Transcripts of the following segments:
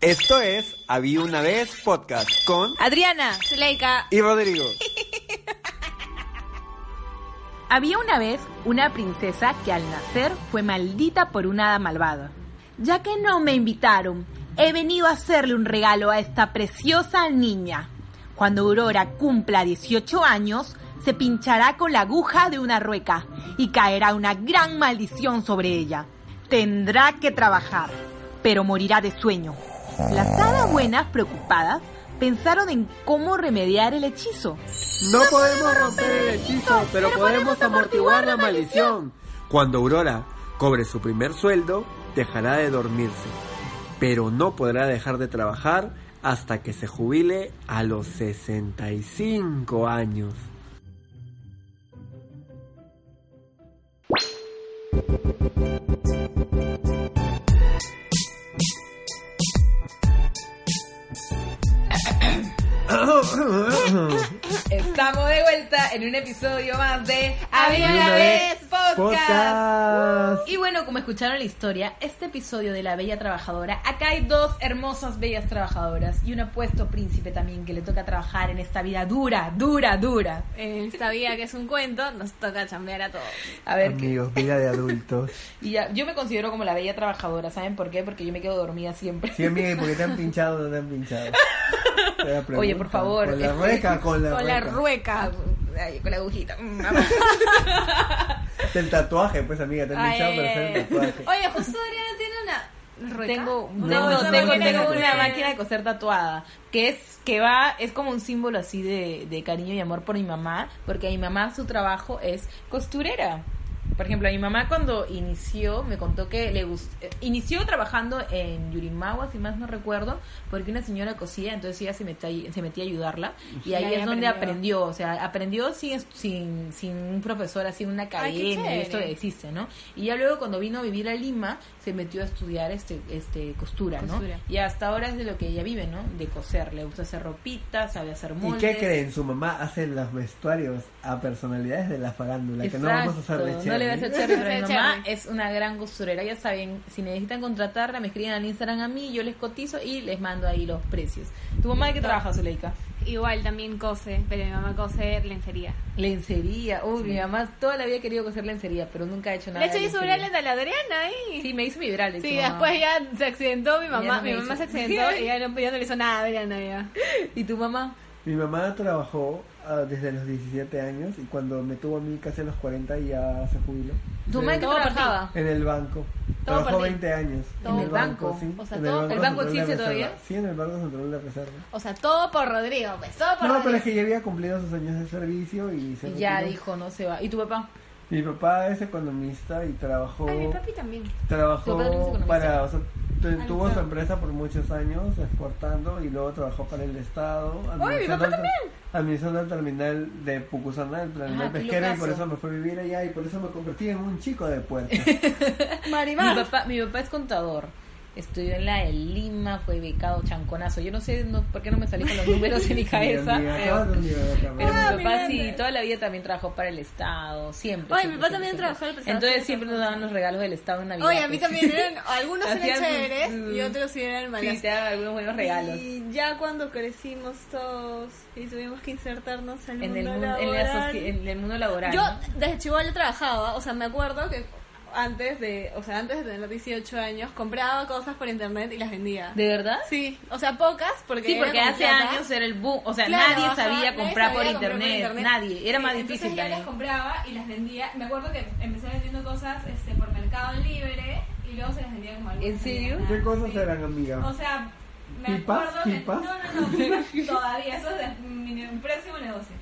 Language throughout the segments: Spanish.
Esto es Había una vez podcast con Adriana, Zuleika y Rodrigo. Había una vez una princesa que al nacer fue maldita por una hada malvada. Ya que no me invitaron, he venido a hacerle un regalo a esta preciosa niña. Cuando Aurora cumpla 18 años, se pinchará con la aguja de una rueca y caerá una gran maldición sobre ella. Tendrá que trabajar, pero morirá de sueño. Las hadas buenas, preocupadas, pensaron en cómo remediar el hechizo. No podemos romper el hechizo, pero podemos amortiguar la maldición. Cuando Aurora cobre su primer sueldo, dejará de dormirse, pero no podrá dejar de trabajar hasta que se jubile a los 65 años. Estamos de vuelta en un episodio más de Había una vez podcast. Podcast. Y bueno, como escucharon la historia, este episodio de la Bella Trabajadora, acá hay dos hermosas bellas trabajadoras y un apuesto príncipe también que le toca trabajar en esta vida dura, dura, dura. En esta vida que es un cuento, nos toca chambear a todos. A ver, ¿qué- Amigos, vida de adultos. y ya, yo me considero como la Bella Trabajadora, ¿saben por qué? Porque yo me quedo dormida siempre. Sí, amiga, ¿y por qué te han pinchado te han pinchado? Oye, por favor. Con la rueca, con la Con la rueca. rueca. Ay, con la agujita. Mm, El tatuaje, pues amiga, te han pero es el tatuaje. Oye, justo Adriana tiene una rueca. Tengo, No, tengo, no, tengo- no, tengo no, una máquina de coser tatuada que es que va es como un símbolo así de, de cariño y amor por mi mamá porque a mi mamá su trabajo es costurera por ejemplo a mi mamá cuando inició me contó que le gust- eh, inició trabajando en Yurimawa si más no recuerdo porque una señora cosía entonces ella se metía se metía a ayudarla y ahí ahí es donde aprendió. o sea aprendió sin sin, sin un profesor así en una Ay, academia y chévere. esto existe no y ya luego cuando vino a vivir a Lima se metió a estudiar este este costura, ¿no? Costura. Y hasta ahora es de lo que ella vive, ¿no? De coser, le gusta hacer ropita, sabe hacer ¿Y moldes. qué creen? Su mamá hace los vestuarios a personalidades de la farándula, que no vamos a hacer de No le voy a cherry, pero mi mamá es una gran costurera. Ya saben, si necesitan contratarla, me escriben al Instagram a mí, yo les cotizo y les mando ahí los precios. ¿Tu mamá de qué trabaja, Zuleika? Igual también cose, pero mi mamá cose lencería. Lencería. Uy, mi mamá toda la vida ha querido coser lencería, pero nunca ha hecho nada. Le hecho de hizo brales a la Adriana ahí. Sí, me hizo mi brales. Sí, después ya se accidentó mi mamá. no mi mamá hizo. se accidentó y ya no, ya no le hizo nada a Adriana ya. ¿Y tu mamá? Mi mamá trabajó ah, desde los 17 años y cuando me tuvo a mí casi a los 40 ya se jubiló. ¿Tu por ti. trabajaba? En el banco. Todo Trabajó por ti. 20 años. ¿En el banco? sí. O sea, En todo- ¿el banco Central de existe Reserva. todavía? Sí, en el Banco Central de Reserva. O sea, todo por Rodrigo, pues, todo por No, Rodrigo. pero es que ya había cumplido sus años de servicio y se Y ya retiró. dijo, no se va. ¿Y tu papá? Mi papá es economista y trabajó Ay, mi papi también. Tu trabajó papá también es economista. para o sea, tu- tuvo su empresa por muchos años exportando y luego trabajó para el estado mi administrando, papá el, administrando el terminal de Pucusana el terminal Ah, pesquero y por eso me fui a vivir allá y por eso me convertí en un chico de puerta Mi Marimar. papá, mi papá es contador. Estudió en la de Lima, fue becado chanconazo. Yo no sé no, por qué no me salí con los números en mi cabeza. Pero, Ah, mi papá sí, toda la vida también trabajó para el Estado, siempre. Siempre, mi papá siempre, también siempre. trabajó en el Estado, Entonces siempre nos daban los regalos del Estado en Navidad. Oye, a mí pues. también eran, algunos eran chéveres sus- y otros sí eran malos. Sí, te daban algunos buenos regalos. Y ya cuando crecimos todos y tuvimos que insertarnos al En el, mundo mundo, en, la laboral. en el mundo laboral. Yo desde chivola trabajaba, o sea, me acuerdo que antes de, o sea, antes de tener 18 años, compraba cosas por internet y las vendía. ¿De verdad? Sí, o sea, pocas porque Sí, porque hace plata. años era el boom. O sea, Claro, nadie ajá, sabía nadie comprar por, comprar internet, Nadie. Era Sí, más entonces difícil yo también. las compraba y las vendía. Me acuerdo que empecé vendiendo cosas este, por Mercado Libre y luego se las vendía como algo. ¿En serio? ¿qué cosas eran amiga? O sea, me ¿Pipas? acuerdo que... ¿Pipas? No, no, no, pipas todavía, eso es mi, mi próximo negocio.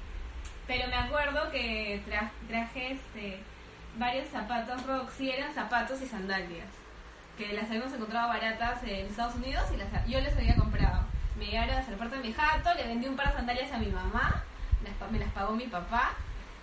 Pero me acuerdo que tra- traje este, varios zapatos Roxy, eran zapatos y sandalias. que las habíamos encontrado baratas en Estados Unidos y las, yo les había comprado. Me llegaron a hacer parte de mi jato, le vendí un par de sandalias a mi mamá, las me las pagó mi papá.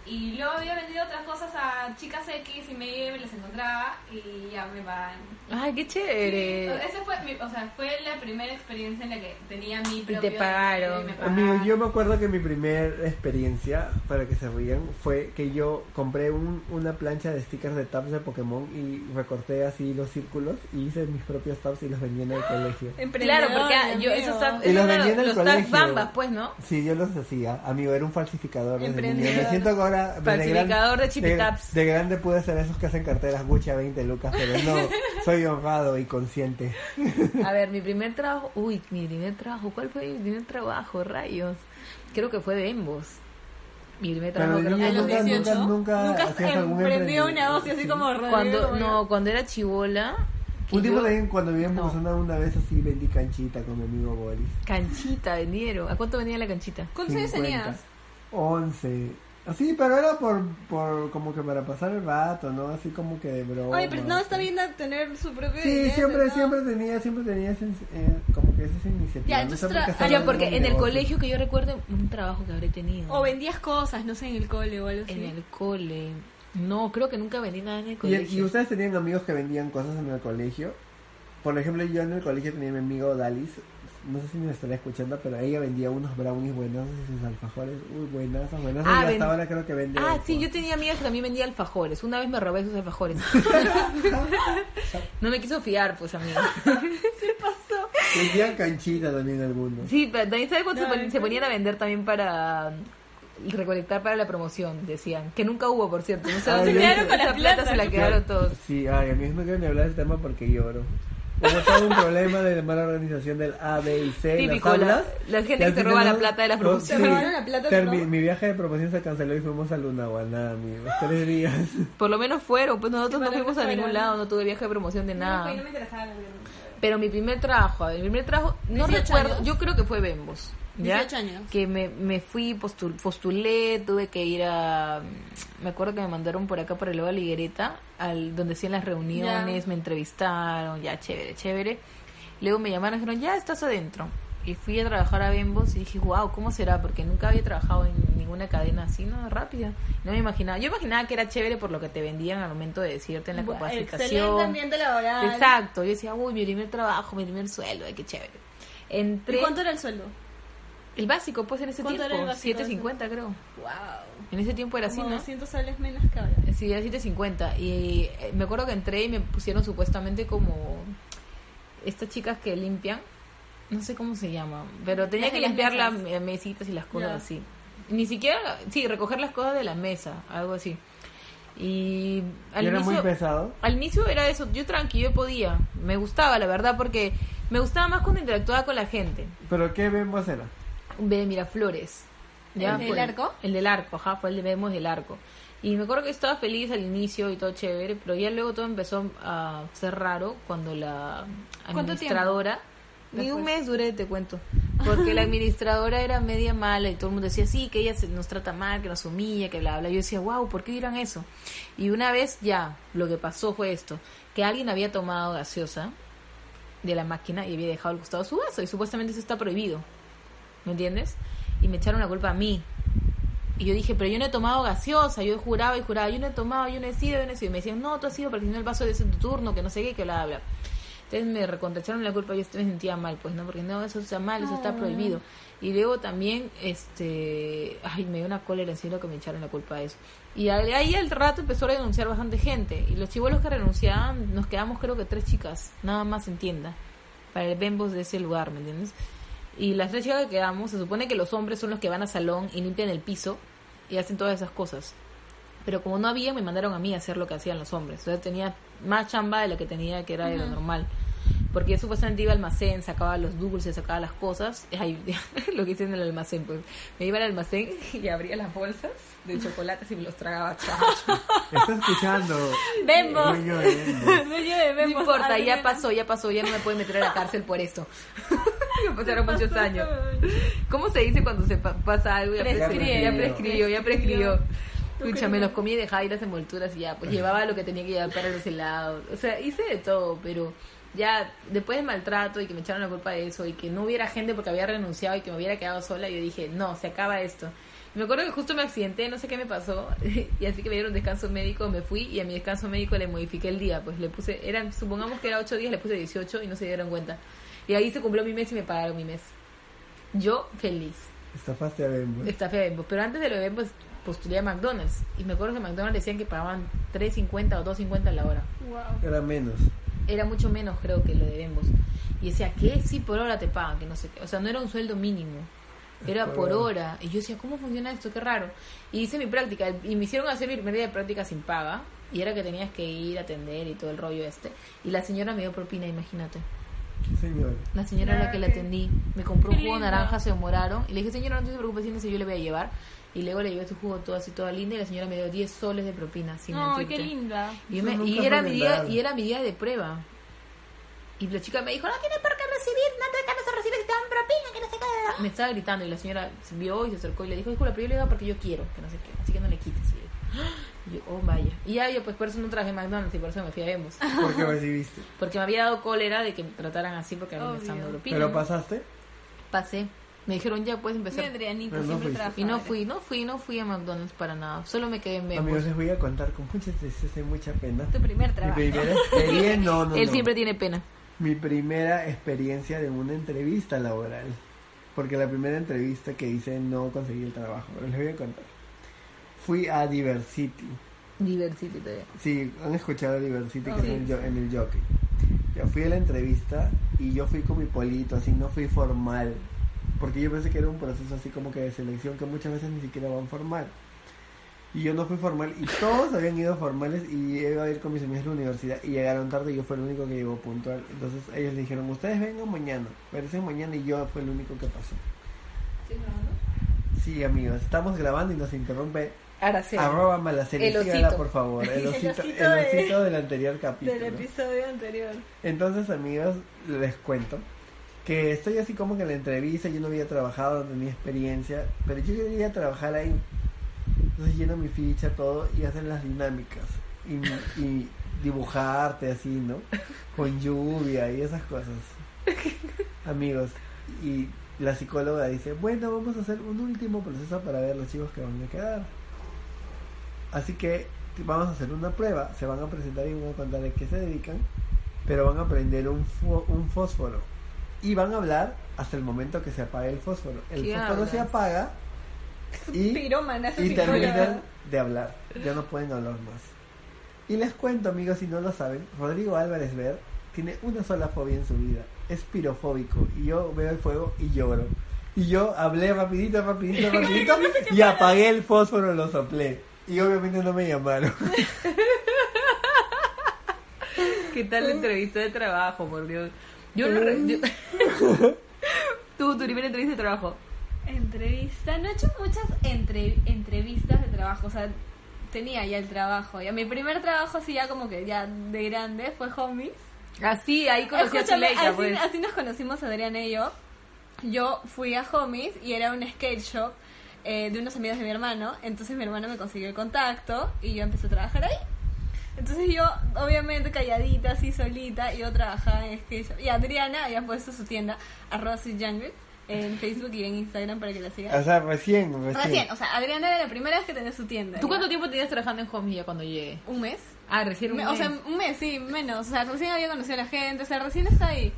Y luego había vendido otras cosas a chicas X y me y les encontraba y ya me pagan. Ay, qué chévere. Esa fue, mi, o sea, fue la primera experiencia en la que tenía mi te propio pagaron. dinero y me pagaban. Amigo, yo me acuerdo que mi primera experiencia, para que se rían, fue que yo compré un- una plancha de stickers de tabs de Pokémon y recorté así los círculos y hice mis propios tabs y los vendí en el colegio. Claro, porque ah, yo, Emprendedor, eso está, amigo. Y los vendí en el los colegio. bambas, pues, ¿no? Sí, yo los hacía. Amigo, era un falsificador. desde niño. Emprendedor. Me siento que ahora... de Falsificador de chipitaps. De, de grande pude ser esos que hacen carteras Gucci a 20 lucas, pero no, soy honrado y consciente. A ver, mi primer trabajo, uy, mi primer trabajo, ¿cuál fue mi primer trabajo? Rayos. Creo que fue Bembos. Mi primer trabajo Pero creo que A los nunca, nunca, 18, nunca, nunca hacías algún emprendió un negocio así Sí. como cuando como no, cuando era chivola. Último yo- también cuando vivíamos No. en una vez así vendí canchita con mi amigo Boris. Canchita vendieron. ¿A cuánto vendía la canchita? ¿Cuántos años 50. tenías? 11. Así, pero era por, por como que para pasar el rato, ¿no? Así como que de broma. Oye, pero no está bien tener su propio Sí, dinero, siempre, ¿no? siempre tenía, siempre tenía ese, eh, como que esa iniciativa. Ya, no entonces sé por qué tra- estaba Ah, ya, porque en el colegio que yo recuerdo, un trabajo que habré tenido. O vendías cosas, no sé, en el cole o algo así. En el cole. No, creo que nunca vendí nada en el ¿Y, colegio. y ustedes tenían amigos que vendían cosas en el colegio? Por ejemplo, yo en el colegio tenía a mi amigo Dalis. No sé si me estará escuchando, pero ella vendía unos brownies buenos y sus alfajores. Uy, buenas, buenas. Ah, y ven- hasta ahora creo que vende. Ah, sí, yo tenía amigas que también vendía alfajores. Una vez me robé sus alfajores. no me quiso fiar, pues, amigo. Vendían canchita también algunos. Sí, pero también sabes cuando se, No, se ponían a vender también para mm, recolectar para la promoción, decían. Que nunca hubo, por cierto. No sé Ah, Se quedaron con la esa plata. plata. se la quedaron todos. Sí, ay, a mí no quiero ni hablar de ese tema porque lloro. Hubo todo un problema de mala organización del A, B y C. Típico, las la- aulas, la gente que se roba la no- plata de las no, promociones. sí. Se la plata, Termi- pero- Mi viaje de promoción se canceló y fuimos a Lunaguaná, amigos. Tres días. Por lo menos fueron, pues nosotros Sí, no fuimos a ningún lado, no tuve viaje de promoción de No, nada. no me interesaba la. Pero mi primer trabajo, mi primer trabajo, no 18 recuerdo, años. yo creo que fue Bembos. ¿Ya? 18 años. Que me, me fui, postul- postulé, tuve que ir a... Me acuerdo que me mandaron por acá, por el lado de la Higuereta, al, donde hacían las reuniones, Ya. me entrevistaron, ya, chévere, chévere. Luego me llamaron y dijeron, ya estás adentro. Y fui a trabajar a Bembos y dije, wow, ¿cómo será? Porque nunca había trabajado en ninguna cadena así, ¿no? Rápida. No me imaginaba. Yo imaginaba que era chévere por lo que te vendían al momento de decirte en la Bueno, capacitación. Ambiente laboral. Exacto, yo decía, uy, mi primer trabajo, mi primer sueldo, ay, qué chévere. Entré, ¿Y cuánto era el sueldo? El básico, pues en ese ¿Cuánto tiempo, era el básico? 7.50 creo. Wow. En ese tiempo era así, ¿no? 200 soles menos que ahora. Sí, era 7.50. Y eh, me acuerdo que entré y me pusieron supuestamente como estas chicas que limpian, no sé cómo se llama, pero tenía Las que limpiar las mesitas y las cosas así. Ni siquiera, sí, recoger las cosas de la mesa, algo así. Y al era muy pesado. al inicio era eso, yo tranquilo, yo podía, me gustaba la verdad porque me gustaba más cuando interactuaba con la gente. ¿Pero qué vemos era? De Miraflores. ¿El del arco? El del arco, ajá, fue el de Vemos del arco. Y me acuerdo que estaba feliz al inicio y todo chévere, pero ya luego todo empezó a ser raro cuando la ¿Cuánto administradora... Ni un mes duré, te cuento. Porque la administradora era media mala y todo el mundo decía, sí, que ella se, nos trata mal, que nos humilla, que bla, bla. Yo decía, wow, ¿por qué dirán eso? Y una vez ya, lo que pasó fue esto, que alguien había tomado gaseosa de la máquina y había dejado al costado su vaso y supuestamente eso está prohibido. ¿Me entiendes? Y me echaron la culpa a mí. Y yo dije, pero yo no he tomado gaseosa, yo juraba y juraba, yo no he tomado, yo no he sido, yo no he sido. Y me decían, no, tú has sido porque si no el vaso es en tu turno, que no sé qué, que bla, bla. Entonces me recontracharon la culpa, yo me sentía mal, pues, ¿no? Porque no, eso está mal, eso está prohibido. Y luego también, este, ay, me dio una cólera en serio que me echaron la culpa de eso. Y ahí al rato empezó a renunciar bastante gente. Y los chivolos que renunciaban, nos quedamos creo que tres chicas, nada más en tienda, para el Bembos de ese lugar, ¿me entiendes? Y las tres chicas que quedamos, se supone que los hombres son los que van al salón y limpian el piso y hacen todas esas cosas. Pero como no había, me mandaron a mí a hacer lo que hacían los hombres. O sea, tenía más chamba de lo que tenía, que era de lo normal. Porque yo supuestamente iba al almacén, sacaba los dulces, sacaba las cosas. Ay, lo que hice en el almacén, pues. Me iba al almacén y abría las bolsas de chocolates y me los tragaba. Está escuchando. Dueño de. Dueño de No importa, ya pasó, ya pasó, ya no me pueden meter a la cárcel por esto. me pasaron muchos años. ¿Cómo se dice cuando se pa- pasa algo? Ya prescribió, ya prescribió, ya prescribió. Escucha, me los comí y dejaba ir las envolturas y ya, pues llevaba lo que tenía que llevar para los helados. O sea, hice de todo, pero ya después del maltrato y que me echaron la culpa de eso y que no hubiera gente porque había renunciado y que me hubiera quedado sola, yo dije, no, se acaba esto. Me acuerdo que justo me accidenté, no sé qué me pasó, y así que me dieron descanso médico, me fui y a mi descanso médico le modifiqué el día, pues le puse, eran, supongamos que era 8 días, le puse 18 y no se dieron cuenta. Y ahí se cumplió mi mes y me pagaron mi mes. Yo feliz. Estafaste a Bembo. Estafé a Bembo. Pero antes de lo de Bembo postulé a McDonald's. Y me acuerdo que McDonald's decían que pagaban 3.50 o 2.50 a la hora. Wow. Era menos. Era mucho menos creo que lo de Bembos. Y decía, ¿qué? Sí, por hora te pagan, que no sé qué. O sea, no era un sueldo mínimo. Era por hora. Y yo decía, ¿cómo funciona esto? Qué raro. Y hice mi práctica. Y me hicieron hacer mi primer día de práctica sin paga. Y era que tenías que ir a atender y todo el rollo este. Y la señora me dio propina, imagínate. ¿Qué señor? La señora a la que la atendí me compró un jugo de naranja, se demoraron. Y le dije, señora, no se preocupe, siéntese, yo le voy a llevar. Y luego le llevé su jugo todo así, toda linda. Y la señora me dio 10 soles de propina, sin Ay, mentirte. qué linda. Y, me- y era mi día, y era mi día de prueba. Y la chica me dijo, no tienes por qué recibir, no te ganas a recibir si te dan propina, que no sé qué. Me estaba gritando y la señora se vio y se acercó y le dijo, disculpa, pero yo le digo porque yo quiero, que no sé qué, así que no le quites. Y yo, "Ah". Y yo, oh, vaya. Y ya yo, pues por eso no traje McDonald's y por eso me fui a Bembos. ¿Por qué recibiste? Porque me había dado cólera de que me trataran así porque a mí me estaban dando propina. ¿Pero pasaste? Pasé. Me dijeron, ya puedes Mi empezar. Adrianita no siempre trabaja. Y no fui, no fui, no fui a McDonald's para nada. Solo me quedé en Bembos. Amigos, les voy a contar con mucha tristeza y mucha pena. Tu primer Mi trabajo. primera experiencia, no, no, Él no. siempre tiene pena. Mi primera experiencia de una entrevista laboral. Porque la primera entrevista que hice no conseguí el trabajo. Pero les voy a contar. Fui a Diversity. Diversity todavía. Sí, han escuchado Diversity que Oh, es sí. el, en el jockey. Yo fui a la entrevista y yo fui con mi polito, así no fui formal. Porque yo pensé que era un proceso así como que de selección que muchas veces ni siquiera van formal. Y yo no fui formal y todos habían ido formales y iba a ir con mis amigos a la universidad y llegaron tarde y yo fui el único que llegó puntual. Entonces ellos le dijeron, ustedes vengan mañana. Parecen mañana y yo fue el único que pasó. Sí, amigos, estamos grabando y nos interrumpe Araceli. Arroba Malaceli, El sígala, por favor. El El osito, osito el de- osito del anterior capítulo. Del episodio anterior. Entonces, amigos, les cuento que estoy así como que en la entrevista, yo no había trabajado, no tenía experiencia, pero yo quería trabajar ahí. Entonces lleno mi ficha, todo, y hacen las dinámicas. Y, y dibujarte así, ¿no? Con lluvia y esas cosas. Amigos, y la psicóloga dice, bueno, vamos a hacer un último proceso para ver los chicos que van a quedar. Así que vamos a hacer una prueba, se van a presentar y van a contar de qué se dedican, pero van a prender un, un fósforo y van a hablar hasta el momento que se apague el fósforo. El ¿Qué fósforo se apaga y, y terminan de hablar, ya no pueden hablar más. Y les cuento, amigos, si no lo saben, Rodrigo Álvarez Ver tiene una sola fobia en su vida, es pirofóbico, y yo veo el fuego y lloro. Y yo hablé rapidito, rapidito, rapidito, y apagué el fósforo, lo soplé. Y obviamente no me llamaron. ¿Qué tal la entrevista de trabajo, por Dios? Yo no... yo- Tú, tu primera entrevista de trabajo. Entrevista. No he hecho muchas entre- entrevistas de trabajo. O sea, tenía ya el trabajo. Ya mi primer trabajo, así ya como que ya de grande, fue Homies. Así, ahí conocí a Escúchame, Zuleika, así, pues. así nos conocimos Adriana y yo. Yo fui a Homies y era un skate shop eh, de unos amigos de mi hermano. Entonces mi hermano me consiguió el contacto y yo empecé a trabajar ahí. Entonces yo, obviamente calladita, así solita, yo trabajaba en skate shop. Y Adriana había puesto su tienda, arroba Sweet Jungle, en Facebook y en Instagram para que la sigan. O sea, recién, recién. Recién, o sea, Adriana era la primera vez que tenía su tienda. ¿Tú ¿ya? cuánto tiempo tenías trabajando en Home ya cuando llegué? ¿Un mes? Ah, recién un Me- mes. O sea, un mes, sí, menos. O sea, recién había conocido a la gente, o sea, recién está ahí.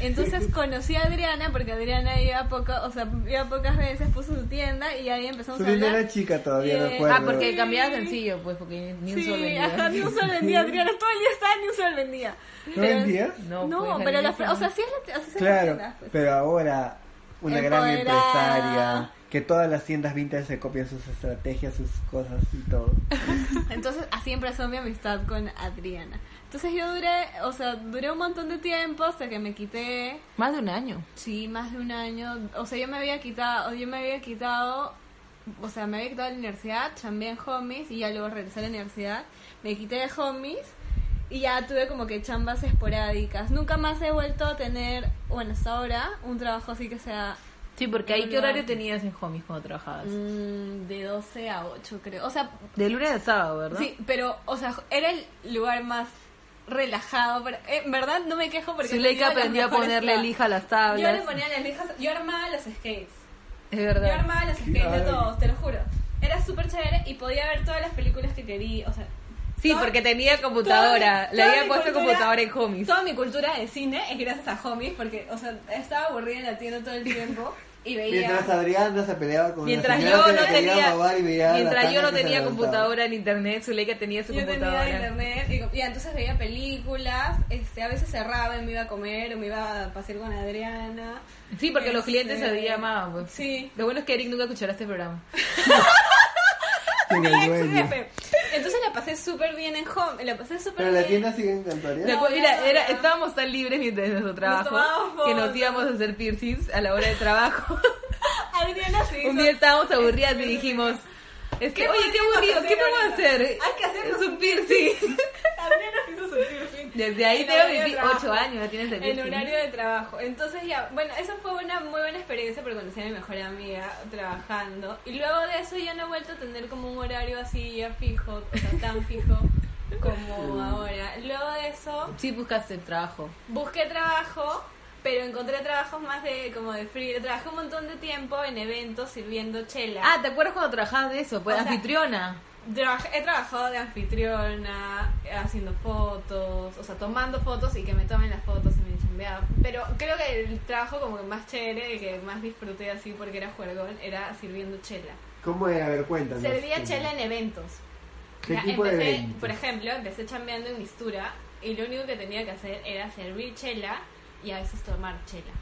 Entonces conocí a Adriana porque Adriana iba poco, o sea, iba pocas veces, puso su tienda y ahí empezamos Su a hablar. era chica todavía, eh, acuerdo. Ah, porque cambiaba sencillo, pues, porque ni un Sí, solo vendía. ajá, ni un sol vendía, Adriana todo el día estaba, ni un sol vendía. ¿No vendías? No, No, pues, pero la, o sea, sí es la, son las Claro, tiendas, pues. pero ahora una gran empresaria, que todas las tiendas vintage se copian sus estrategias, sus cosas y todo. Entonces así empezó mi amistad con Adriana. Entonces yo duré, o sea, duré un montón de tiempo hasta que me quité Más de un año. Sí, más de un año. O sea, yo me había quitado, yo me había quitado, o sea, me había quitado de la universidad, chambeé en Homies y ya luego regresé a la universidad. Me quité de Homies y ya tuve como que chambas esporádicas. Nunca más he vuelto a tener, bueno, hasta ahora, un trabajo así que sea Sí, porque ahí, ¿qué horario tenías en homies cuando trabajabas? Mm, de 12 a 8, creo. O sea, De lunes a sábado, ¿verdad? sí, pero, o sea, era el lugar más relajado. Pero, eh, en verdad no me quejo porque... Zuleika aprendió a ponerle tablas. lija a las Yo tablas. le ponía las lijas, yo armaba los skates. Es Yo verdad. armaba los skates de todos, te lo juro. Era súper chévere y podía ver todas las películas que quería, o sea... Sí, porque tenía computadora. toda- Le toda había puesto cultura- computadora en homies. Toda mi cultura de cine es gracias a homies porque, o sea, estaba aburrida en la tienda todo el tiempo y veía... Mientras Adriana se peleaba con Mientras la yo no tenía, mientras yo no tenía computadora en internet, Zuleika tenía su Yo computadora. tenía internet y, y entonces veía películas, este, a veces cerraba y me iba a comer o me iba a pasear con Adriana. Sí, porque los clientes Este, se llamaban. Pues. Sí. Lo bueno es que Eric nunca escuchará este programa. Mi ex jefe. Entonces la pasé súper bien en home, la pasé súper Pero bien. la tienda sigue en Cantoria. Mira, no, era, estábamos tan libres mientras de nuestro trabajo que nos íbamos a hacer piercings a la hora de trabajo. Adriana sí. Un día estábamos aburridas y dijimos, es que, ¿Qué oye, qué aburrido, ¿qué hacer podemos hacer? Hay que hacernos Es un piercing. Adriana se hizo su piercing. Desde ahí En tengo de trabajo. ocho años, ya tienes el En horario de trabajo. Entonces ya, bueno, esa fue una muy buena experiencia porque conocí a mi mejor amiga trabajando. Y luego de eso ya no he vuelto a tener como un horario así ya fijo, o sea, tan fijo como ahora. Luego de eso Sí, buscaste trabajo. busqué trabajo, pero encontré trabajos más de como de free. Trabajé un montón de tiempo en eventos sirviendo chela. Ah, ¿te acuerdas cuando trabajabas de eso? Pues O sea, anfitriona. He trabajado de anfitriona, haciendo fotos, o sea, tomando fotos y que me tomen las fotos y me chambeaba. Pero creo que el trabajo como que más chévere, el que más disfruté así porque era juergón, era sirviendo chela. ¿Cómo era? A ver, cuéntanos. Servía chela en eventos. ¿Qué Ya, tipo de empecé, eventos? por ejemplo, empecé chambeando en Mistura y lo único que tenía que hacer era servir chela y a veces tomar chela.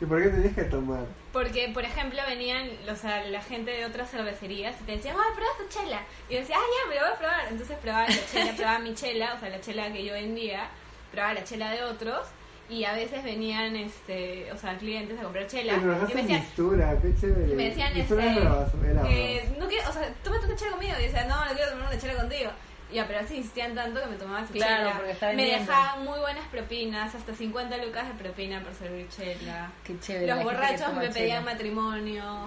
¿Y por qué tenías que tomar? Porque, por ejemplo, venían o sea, la gente de otras cervecerías y te decían, ¡ay, prueba esta chela! Y yo decía, ¡ah, ya, me lo voy a probar! Entonces probaba la chela, probaba mi chela, o sea, la chela que yo vendía, probaba la chela de otros y a veces venían, este, o sea, clientes a comprar chela y me decían, mistura, qué chévere. me decían, este, bravazo. no quiero, o sea, tómate una chela conmigo. Y decía, no, no quiero tomar una chela contigo. Ya, pero así insistían tanto que me tomaba su Claro, chela. porque está me dejaban muy buenas propinas, hasta 50 lucas de propina por servir chela. Qué chévere. Los la borrachos me pedían chela. matrimonio.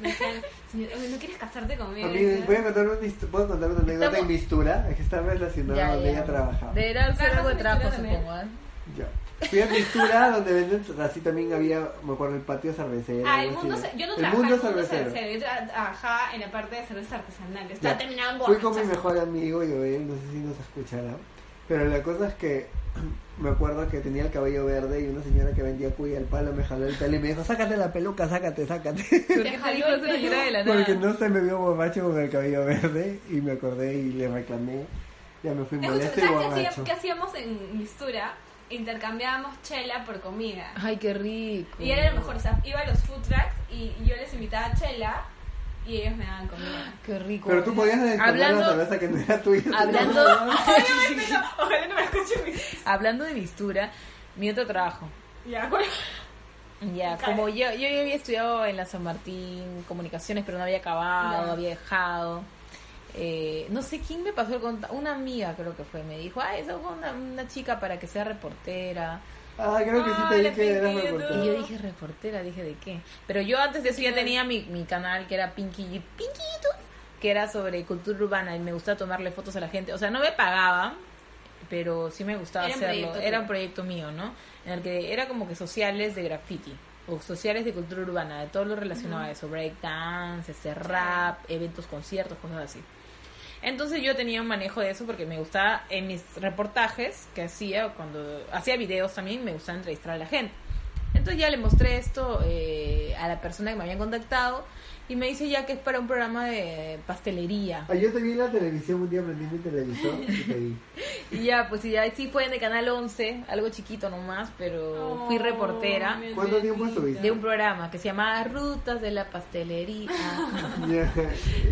Me decían, "Señor, oye, ¿no quieres casarte conmigo? A Y mí, decía, voy a contar una, ¿puedo contar una anécdota Estamos- en mistura? Es que está relacionada Ya, donde ya. ella trabajaba. Deberá ser algo de también. supongo. ¿eh? Fui a mistura donde venden, así también había, me acuerdo, el patio cervecero. Ah, el mundo, ce- yo no el trabajaba mundo en el mundo cervecero. cervecero, yo tra- trabajaba en la parte de cervezas artesanales. Estaba terminando Fui con mi mejor amigo, Joel, no sé si nos escuchará. Pero la cosa es que me acuerdo que tenía el cabello verde y una señora que vendía cuya al palo me jaló el pelo y me dijo, sácate la peluca, sácate, sácate. ¿Por qué te jaló el pelo. de la nada? Porque no se me vio borracho con el cabello verde y me acordé y le reclamé. Ya me fui molesto y ¿sabes qué, borracho. qué hacíamos en Mistura? Intercambiábamos chela por comida. Ay, qué rico. Y era lo mejor, o sea, iba a los food trucks y yo les invitaba chela y ellos me daban comida. Qué rico. Pero tú podías Hablando- la cerveza que no era tuya. Hablando, Obviamente no, ojalá no me escuchen mis... hablando de mistura, mi otro trabajo. Ya, ¿cuál? Ya, como yo, yo ya había estudiado en la San Martín comunicaciones, pero no había acabado, Ya. había dejado. Eh, no sé quién me pasó el contacto, una amiga creo que fue, me dijo, ay, esa una, una chica para que sea reportera. Ah, creo que sí Ah, te la dije que eras Pinky, reportero. Y yo dije, reportera, dije, ¿de qué? Pero yo antes de eso ya tenía mi, mi canal que era Pinky, Pinky YouTube, que era sobre cultura urbana y me gustaba tomarle fotos a la gente. O sea, no me pagaba, pero sí me gustaba Era un hacerlo. proyecto Era un proyecto mío, ¿no? En el que era como que sociales de graffiti o sociales de cultura urbana, de todo lo relacionado a eso, breakdance, este rap, eventos, conciertos, cosas así. Entonces yo tenía un manejo de eso porque me gustaba en mis reportajes que hacía, cuando hacía videos también, me gustaba entrevistar a la gente. Entonces ya le mostré esto eh, a la persona que me había contactado y me dice ya que es para un programa de pastelería. Ah, yo te vi en la televisión, un día prendí mi televisor y te vi. Y ya, pues y ya sí fue en el canal 11, algo chiquito nomás, pero fui reportera ¿Cuánto tiempo estuviste? de un programa que se llamaba Rutas de la Pastelería.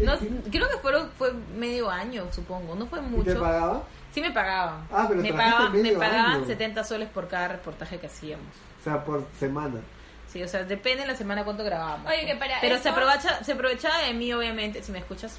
No, creo que fueron, fue medio año, supongo, no fue ¿Y te mucho. pagaba? Sí me pagaban. Ah, pero me, pagaban me pagaban año. 70 soles por cada reportaje que hacíamos. O sea, por semana. Sí, o sea, depende de la semana cuánto. Oye, que para Pero eso- se aprovecha, se aprovechaba de mí, obviamente, si me escuchas,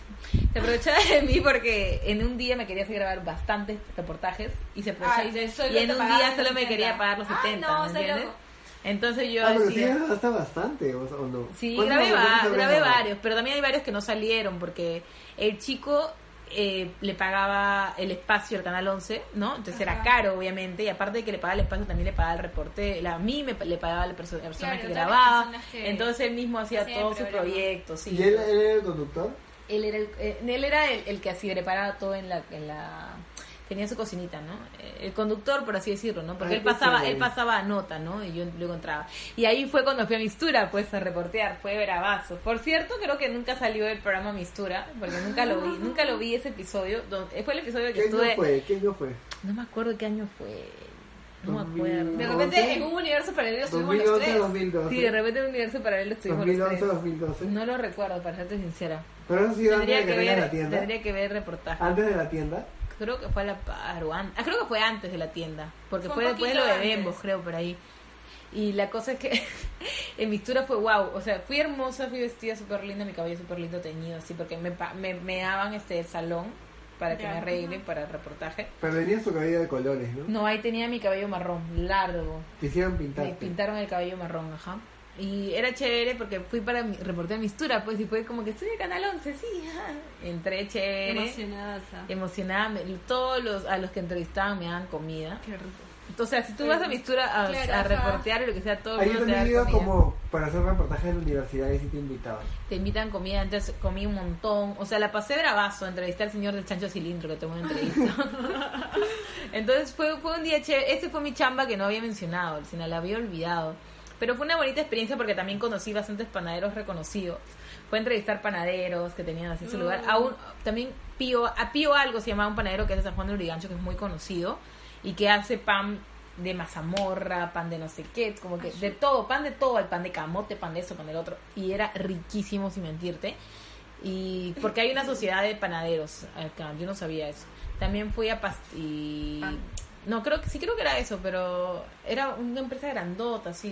se aprovechaba de mí porque en un día me quería hacer grabar bastantes reportajes y se aprovechaba Ah, y, en un día solo me 70. quería pagar los Ay, 70, no, ¿me está entiendes? loco. Entonces yo Ah, pero sí decía... grabaste bastante, ¿o, o no? Sí, ¿Cuántos grabé, va- grabé varios, pero también hay varios que no salieron porque el chico eh, le pagaba el espacio al Canal 11, ¿no? Entonces era caro, obviamente, y aparte de que le pagaba el espacio, también le pagaba el reporte, la, a mí me, le pagaba la, perso- la persona Claro, que grababa, que entonces él mismo hacía hacían todo el su programa. proyecto, sí. ¿Y él, él era el conductor? Él era el, eh, él era el, el que así preparaba todo en la, en la tenía su cocinita, ¿no? Eh, El conductor, por así decirlo, ¿no? Porque Ay, él pasaba, él pasaba nota, ¿no? Y yo lo encontraba. Y ahí fue cuando fui a Mistura, pues, a reportear, fue bravazo. Por cierto, creo que nunca salió el programa Mistura, porque nunca lo vi, nunca lo vi ese episodio. Donde, fue el episodio que ¿Qué año estuve, fue? ¿Qué año fue? no me acuerdo qué año fue. No me 2000. acuerdo. De repente en un universo paralelo estuvimos los 2011, tres. 2012. Sí, de repente en un universo paralelo estuvimos los 2011, tres. 2012. No lo recuerdo, para serte sincera. Pero eso sí antes Tendría de que que, venga la ver, tienda. tendría que ver reportaje. Antes de la tienda. Creo que fue a la an- ah, creo que fue antes de la tienda, porque Fue después de lo de antes. Bembo, creo, por ahí. Y la cosa es que en Mistura fue wow, o sea, fui hermosa, fui vestida súper linda, mi cabello súper lindo teñido, así, porque me, pa- me, me daban este el salón para que Ya. me arregle para el reportaje. Pero tenía su cabello de colores, ¿no? No, ahí tenía mi cabello marrón, largo. Quisieron pintar. Me pintaron el cabello marrón, ajá. Y era chévere porque fui para mi, reportear Mistura, pues, y fue como que estoy en Canal 11, sí, ajá. Entré chévere Emocionada. emocionada, me- todos los a los que entrevistaban me daban comida. Qué rico. Entonces, si tú vas a Mistura a, Claro, a reportear y lo que sea, todo el mundo te da comida. como para hacer reportajes en universidades y te invitaban. Te invitan comida, entonces comí un montón. O sea, la pasé bravazo, entrevisté al señor del chancho cilindro que tomó una entrevista. entonces fue, fue un día chévere. Este fue mi chamba que no había mencionado, si no la había olvidado. Pero fue una bonita experiencia porque también conocí bastantes panaderos reconocidos. Fue entrevistar panaderos que tenían así su lugar. A un, también Pío, a Pío Algo se llamaba un panadero que es de San Juan de Urigancho, que es muy conocido y que hace pan de mazamorra, pan de no sé qué, como que de todo, pan de todo, el pan de camote, pan de eso, pan del otro. Y era riquísimo, sin mentirte. Y porque hay una sociedad de panaderos acá, yo no sabía eso. También fui a Pasti... Pan. No, creo que sí creo que era eso, pero era una empresa grandota, sí.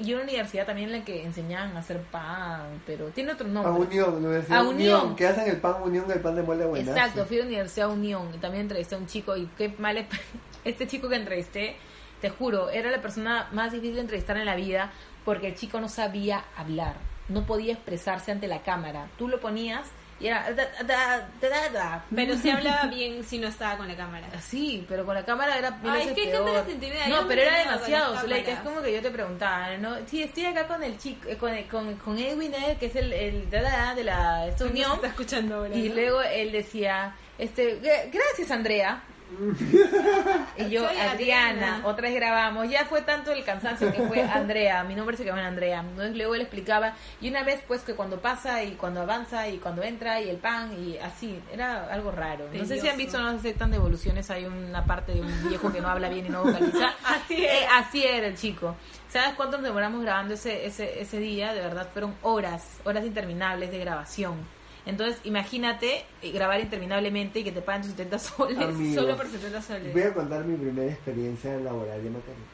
Y una universidad también en la que enseñaban a hacer pan, pero tiene otro A nombre. Unión, Universidad A Unión. Unión. Que hacen el pan Unión, el pan de molde buenazo. Exacto, fui a la Universidad Unión y también entrevisté a un chico y qué mal es- este chico que entrevisté, te juro, era la persona más difícil de entrevistar en la vida porque el chico no sabía hablar, no podía expresarse ante la cámara. Tú lo ponías y era da, da, da. Pero si hablaba bien si no estaba con la cámara. Sí, pero con la cámara era Ay, es que hay gente que se intimida, No, pero era demasiado. Zuleika, es como que yo te preguntaba, ¿no? Sí, estoy acá con el chico, eh, con, con, con Edwin, eh, que es el, el da, da, de la esta unión. está escuchando ahora. Y ¿no? luego él decía, este, "Gra- gracias Andrea. y yo, Soy Adriana, Adriana. otra vez grabamos. Ya fue tanto el cansancio que fue Andrea. Mi nombre se en Andrea. Luego él explicaba. Y una vez, pues, que cuando pasa y cuando avanza y cuando entra y el pan y así. Era algo raro. No sé si han visto, no sé tan devoluciones. Hay una parte de un viejo que no habla bien y no vocaliza. Así Eh, era. así era el chico. ¿Sabes cuánto nos demoramos grabando ese, ese, ese día? De verdad, fueron horas, horas interminables de grabación. Entonces, imagínate eh, grabar interminablemente y que te paguen tus 70 soles. Amigos, Solo por 70 soles. Voy a contar mi primera experiencia laboral de maternidad.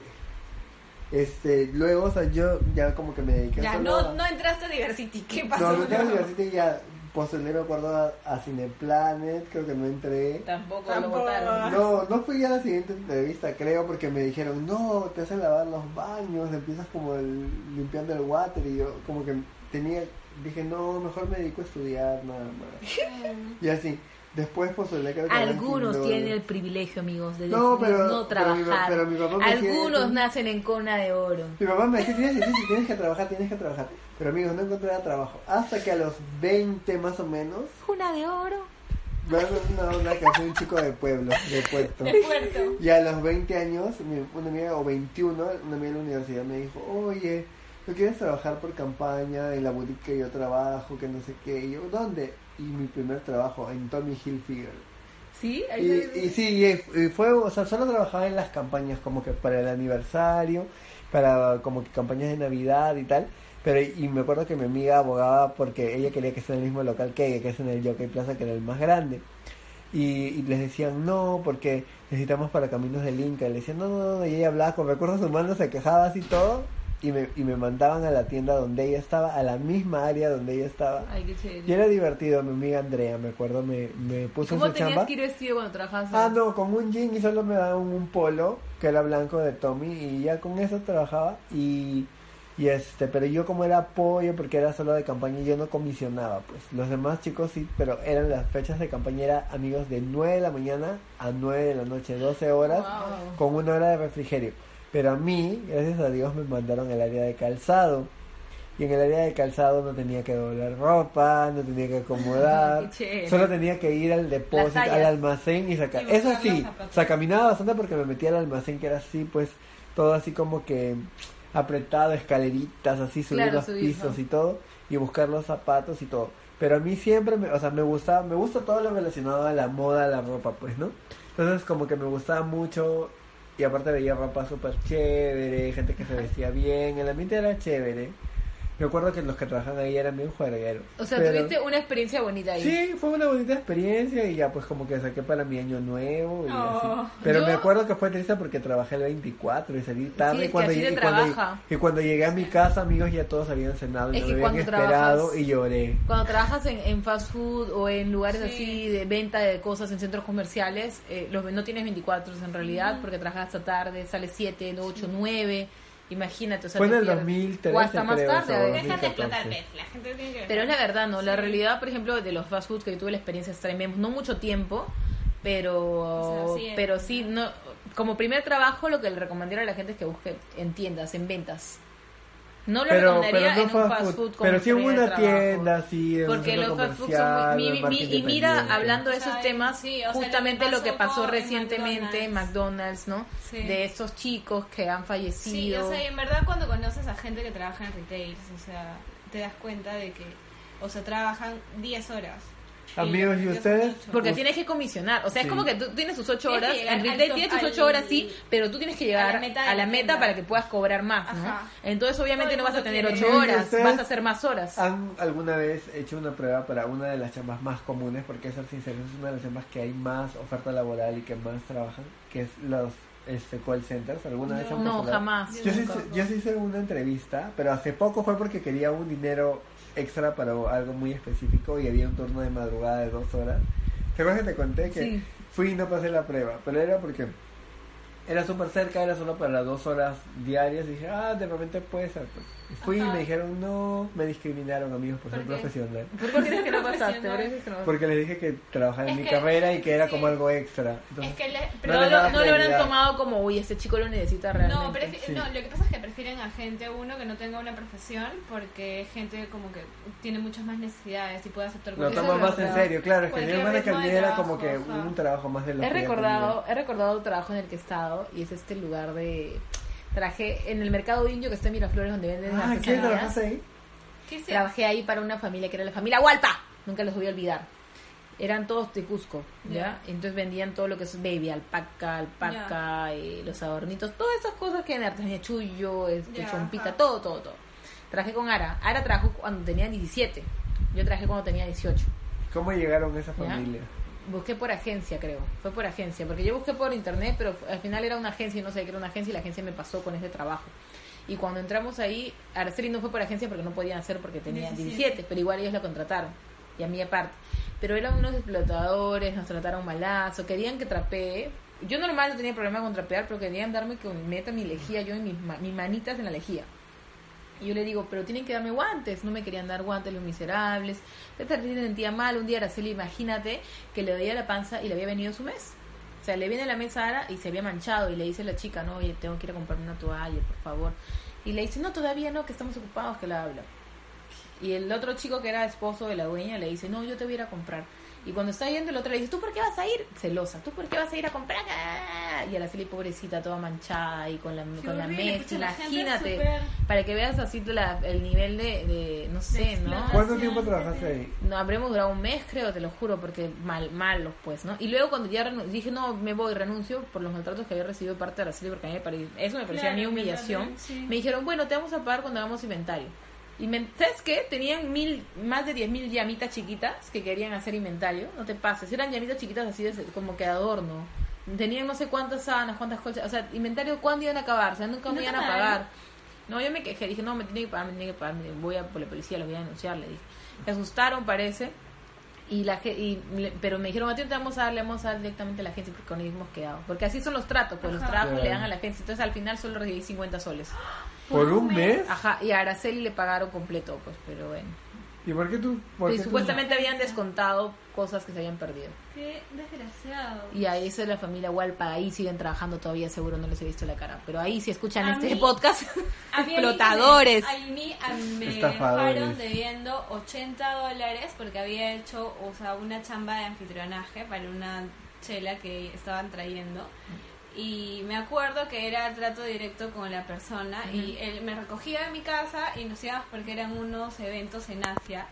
Este, luego, o sea, yo ya como que me dediqué Ya, solo no, a- no entraste a Diversity. ¿Qué pasó? No, no tengo universidad y ya postulé, me acuerdo, a, a Cineplanet, creo que no entré. Tampoco, Tampoco. lo votaron. No, no fui a la siguiente entrevista, creo, porque me dijeron, no, te hacen lavar los baños, empiezas como el, limpiando el water, y yo como que tenía, dije, no, mejor me dedico a estudiar nada más. y así, después postulé, que Algunos tienen el privilegio, amigos, de No, pero- no pero mi- trabajar. pero mi papá me decía Algunos eso. nacen en cona de oro. Mi papá me decía, tienes, tienes, tienes que trabajar, tienes que trabajar. Pero amigos, no encontré trabajo. Hasta que a los 20 más o menos, Cuna de oro. a hacer una soy un chico de pueblo, de puerto. De puerto. Y a los 20 años, una amiga, o 21, una amiga de la universidad me dijo, oye, ¿no quieres trabajar por campaña en la boutique que yo trabajo, que no sé qué? Y yo, ¿dónde? Y mi primer trabajo, en Tommy Hilfiger. ¿Sí? Ahí Y, y sí, y, fue, o sea, solo trabajaba en las campañas, como que para el aniversario, para como que campañas de Navidad y tal. Pero, y me acuerdo que mi amiga abogaba porque ella quería que esté en el mismo local que ella, que es en el Jockey Plaza, que era el más grande. Y, y les decían no, porque necesitamos para Caminos del Inca. Y le decían no, no, no, y ella hablaba con recursos humanos, se quejaba así todo. Y me, y me mandaban a la tienda donde ella estaba, a la misma área donde ella estaba. Ay, qué chévere. Y era divertido, mi amiga Andrea, me acuerdo, me, me puso ¿Cómo su tenías chamba. que ir vestido cuando trabajabas? Ah, no, con un jean y solo me daban un polo que era blanco de Tommy y ya con eso trabajaba y, y este, pero yo como era apoyo porque era solo de campaña yo no comisionaba pues. Los demás chicos sí, pero eran las fechas de campaña era amigos de 9 de la mañana a 9 de la noche, 12 horas Wow. con una hora de refrigerio. Pero a mí, gracias a Dios, me mandaron al área de calzado. Y en el área de calzado no tenía que doblar ropa, no tenía que acomodar, solo tenía que ir al depósito, al almacén y sacar. Y Eso sí, o sea, caminaba bastante porque me metía al almacén que era así, pues, todo así como que apretado, escaleritas, así, subir Claro, los subir, pisos ¿no? y todo, y buscar los zapatos y todo. Pero a mí siempre, me, o sea, me gustaba, me gusta todo lo relacionado a la moda, a la ropa, pues, ¿no? Entonces como que me gustaba mucho y aparte veía ropa súper chévere, gente que se vestía bien, el ambiente era chévere. Me acuerdo que los que trabajan ahí eran bien juergueros. O sea, pero- tuviste una experiencia bonita ahí. Sí, fue una bonita experiencia y ya pues como que saqué para mi año nuevo y Oh. así. Pero Yo- me acuerdo que fue triste porque trabajé el 24 y salí tarde es y, que cuando así llegué, y, cuando, y cuando llegué a mi casa amigos ya todos habían cenado y Es no que me habían cuando esperado trabajas- y lloré. Cuando trabajas en, en fast food o en lugares Sí. así de venta de cosas en centros comerciales, eh, los, no tienes 24 en realidad porque trabajas hasta tarde, sales 7, 8, 9. Imagínate, o sea, Fue en el pierdes. 2013 O hasta más creo, tarde. eso, a veces. Dejan de 2014. explotar, ¿ves? La gente tiene que... Pero es la verdad, ¿no? La realidad, por ejemplo, de los fast foods que yo tuve la experiencia extrema, no mucho tiempo, pero O sea, sí, pero sí, no, como primer trabajo lo que le recomendaría a la gente es que busque en tiendas, en ventas. No lo Pero, pero recomendaría no en un fast food, food como pero sí en una tienda en Porque los fast foods son muy... mi- y mira, hablando de esos temas, sí, o sea, lo que justamente lo que pasó recientemente en McDonald's, ¿no? Sí. De estos chicos que han Sí, fallecido. o sea, y en verdad cuando conoces a gente que trabaja en retail, o sea, te das cuenta de que, o sea, trabajan 10 horas. Amigos, ¿y ustedes? Porque tienes que comisionar. O sea, Sí. es como que tú tienes tus ocho horas. En retail tienes tus ocho horas, sí, pero tú tienes que llegar a la meta a la para que puedas cobrar más, ¿no? Ajá. Entonces, obviamente, no vas a tener ocho ¿Y horas, vas a hacer más horas. ¿Han alguna vez hecho una prueba para una de las chambas más comunes? Porque ser sincero, es una de las chambas que hay más oferta laboral y que más trabajan, que es los este, call centers. ¿Alguna vez han No, postulado? jamás. Yo sí, Nunca. yo sí hice una entrevista, pero hace poco fue porque quería un dinero extra para algo muy específico y había un turno de madrugada de dos horas. ¿Te acuerdas que te conté que Sí. fui y no pasé la prueba? Pero era porque era súper cerca, era solo para dos horas diarias. Y dije, ah, de repente puede ser. Pues. Fui y me dijeron, no, me discriminaron amigos por ¿Por ser qué? profesional. ¿Por qué crees que no pasaste? Profesional. ¿Por qué crees que no? Porque les dije que trabajaba en Es mi que- carrera y que era sí. como algo extra. Es Entonces, que le, No Pero le no, lo habrán tomado como, uy, ese chico lo necesita realmente. No, prefi- Sí. no, lo que pasa es que prefieren a gente, uno, que no tenga una profesión, porque es gente como que tiene muchas más necesidades y puede aceptar lo toman más en serio, claro. Es que yo me que era como que un trabajo más de los He que recordado, he recordado el trabajo en el que he estado y es este lugar de... Trabajé en el mercado indio que está en Miraflores donde venden. Ah, ¿qué trabajaste ahí? ¿Qué sea? Trabajé ahí para una familia que era la familia Hualpa. Nunca los voy a olvidar. Eran todos de Cusco, ¿ya? Ya. Entonces vendían todo lo que es baby, alpaca, alpaca, eh, los adornitos, todas esas cosas que en artesanía, chullo, este, chompita, ajá. todo, todo, todo. Trabajé con Ara. Ara trabajó cuando tenía 17. Yo trabajé cuando tenía 18. ¿Cómo llegaron a esa ¿Ya? familia? Busqué por agencia, creo. Fue por agencia. Porque yo busqué por internet, pero al final era una agencia y no sabía que era una agencia y la agencia me pasó con ese trabajo. Y cuando entramos ahí, Araceli no fue por agencia porque no podían hacer porque tenían 17. 17, pero igual ellos la contrataron. Y a mí aparte. Pero eran unos explotadores, nos trataron malazo, querían que trapee. Yo normal no tenía problema con trapear, pero querían darme que meta mi lejía, yo en mis, mis manitas en la lejía. Y yo le digo, pero tienen que darme guantes. No me querían dar guantes los miserables. Se sentía mal. Un día Araceli, imagínate que le dolía la panza y le había venido su mes. O sea, le viene la mesa a Ara y se había manchado. Y le dice a la chica, no, oye, tengo que ir a comprarme una toalla, por favor. Y le dice, no, todavía no, que estamos ocupados, que la habla. Y el otro chico que era esposo de la dueña le dice, no, yo te voy a ir a comprar. Y cuando está yendo el otro le dice, ¿tú por qué vas a ir? Celosa, ¿tú por qué vas a ir a comprar? Y Araceli, pobrecita, toda manchada y con la, con la mesa. la Imagínate, súper- para que veas así la- el nivel de, de no sé, ¿no? ¿Cuánto tiempo trabajaste ahí? No, habremos durado un mes, creo, te lo juro, porque mal, malos, pues, ¿no? Y luego cuando ya dije, no, me voy, renuncio por los maltratos que había recibido de parte de Araceli, porque a mí me eso me parecía a mí Claro, humillación. también, sí. Me dijeron, bueno, te vamos a pagar cuando hagamos inventario. Y me- ¿sabes qué? Tenían mil, más de 10.000 llamitas chiquitas que querían hacer inventario. No te pases, eran llamitas chiquitas así de, como que adorno. Tenían no sé cuántas sábanas, cuántas colchas. O sea, inventario, ¿cuándo iban a acabar? O sea, nunca ¿No me iban a pagar. No, yo me quejé, dije, no, me tiene que pagar, me tiene que pagar, me- voy a por la policía, los voy a denunciar, le dije. Se asustaron, parece, y la ge- y le- pero me dijeron, a ti no te vamos a dar, le vamos a dar directamente a la agencia porque con ellos hemos quedado. Porque así son los tratos, pues los trabajos le dan a la agencia. Entonces al final solo recibí 50 soles. ¿Por un mes? Ajá, y a Araceli le pagaron completo, pues, pero bueno. ¿Y por qué tú? por Y qué tú- supuestamente habían descontado cosas que se habían perdido. Qué desgraciado. Y ahí esa es la familia Walpa, ahí siguen trabajando todavía, seguro no les he visto la cara. Pero ahí si escuchan A este mí- podcast, A mí explotadores. A mí a mí me dejaron debiendo 80 dólares porque había hecho, o sea, una chamba de anfitrionaje para una chela que estaban trayendo. Y me acuerdo que era trato directo con la persona y él me recogía en mi casa y nos íbamos porque eran unos eventos en Asia.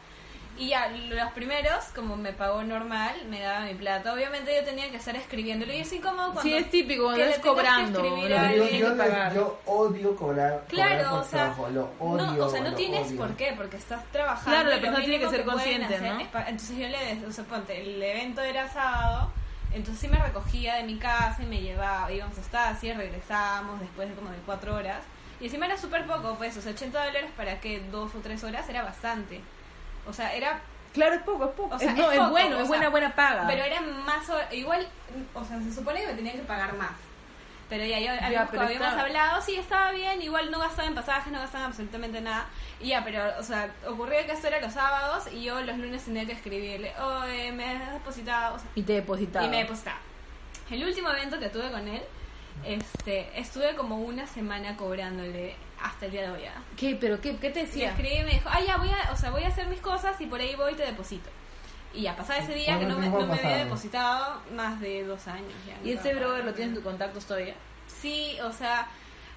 Y ya, los primeros, como me pagó normal, me daba mi plata. Obviamente yo tenía que estar escribiéndolo y es incómodo cuando... sí es típico, cuando que estás que cobrando. que Yo, yo, que pagar. yo odio cobrar, Claro, cobrar por o sea, trabajo, lo odio. no, o sea, no tienes odio. por qué, porque estás trabajando. Claro, la persona tiene que ser pueden consciente, hacer ¿no? Entonces yo le, o sea, ponte, el evento era sábado, entonces sí me recogía de mi casa y me llevaba, íbamos hasta así, regresábamos después de como de cuatro horas. Y encima era súper poco, pues, o sea, 80 dólares para que dos o tres horas era bastante. O sea, era Claro, es poco, es poco. O sea, es, no, es bueno, es sea, buena, buena paga. Pero era más, igual, o sea, se supone que me tenían que pagar más. Pero ya, yo, habíamos, pero habíamos está- hablado, sí, estaba bien, igual no gastaba en pasajes, no gastaba en absolutamente nada. Y ya, pero, o sea, ocurría que esto era los sábados y yo los lunes tenía que escribirle, oh, eh, me has depositado, o sea, Y te depositaba. y me depositaba. El último evento que tuve con él, este, estuve como una semana cobrándole hasta el día de hoy. ¿ah? ¿Qué? ¿Pero qué, qué te Le decía? escribí y me dijo, ah, ya, voy a, o sea, voy a hacer mis cosas y por ahí voy y te deposito. Y ya pasaba ese día que no me, ¿Cuánto no me había depositado más de dos años. Ya, ¿Y ese brother lo tienes en tu contactos todavía? Sí, o sea,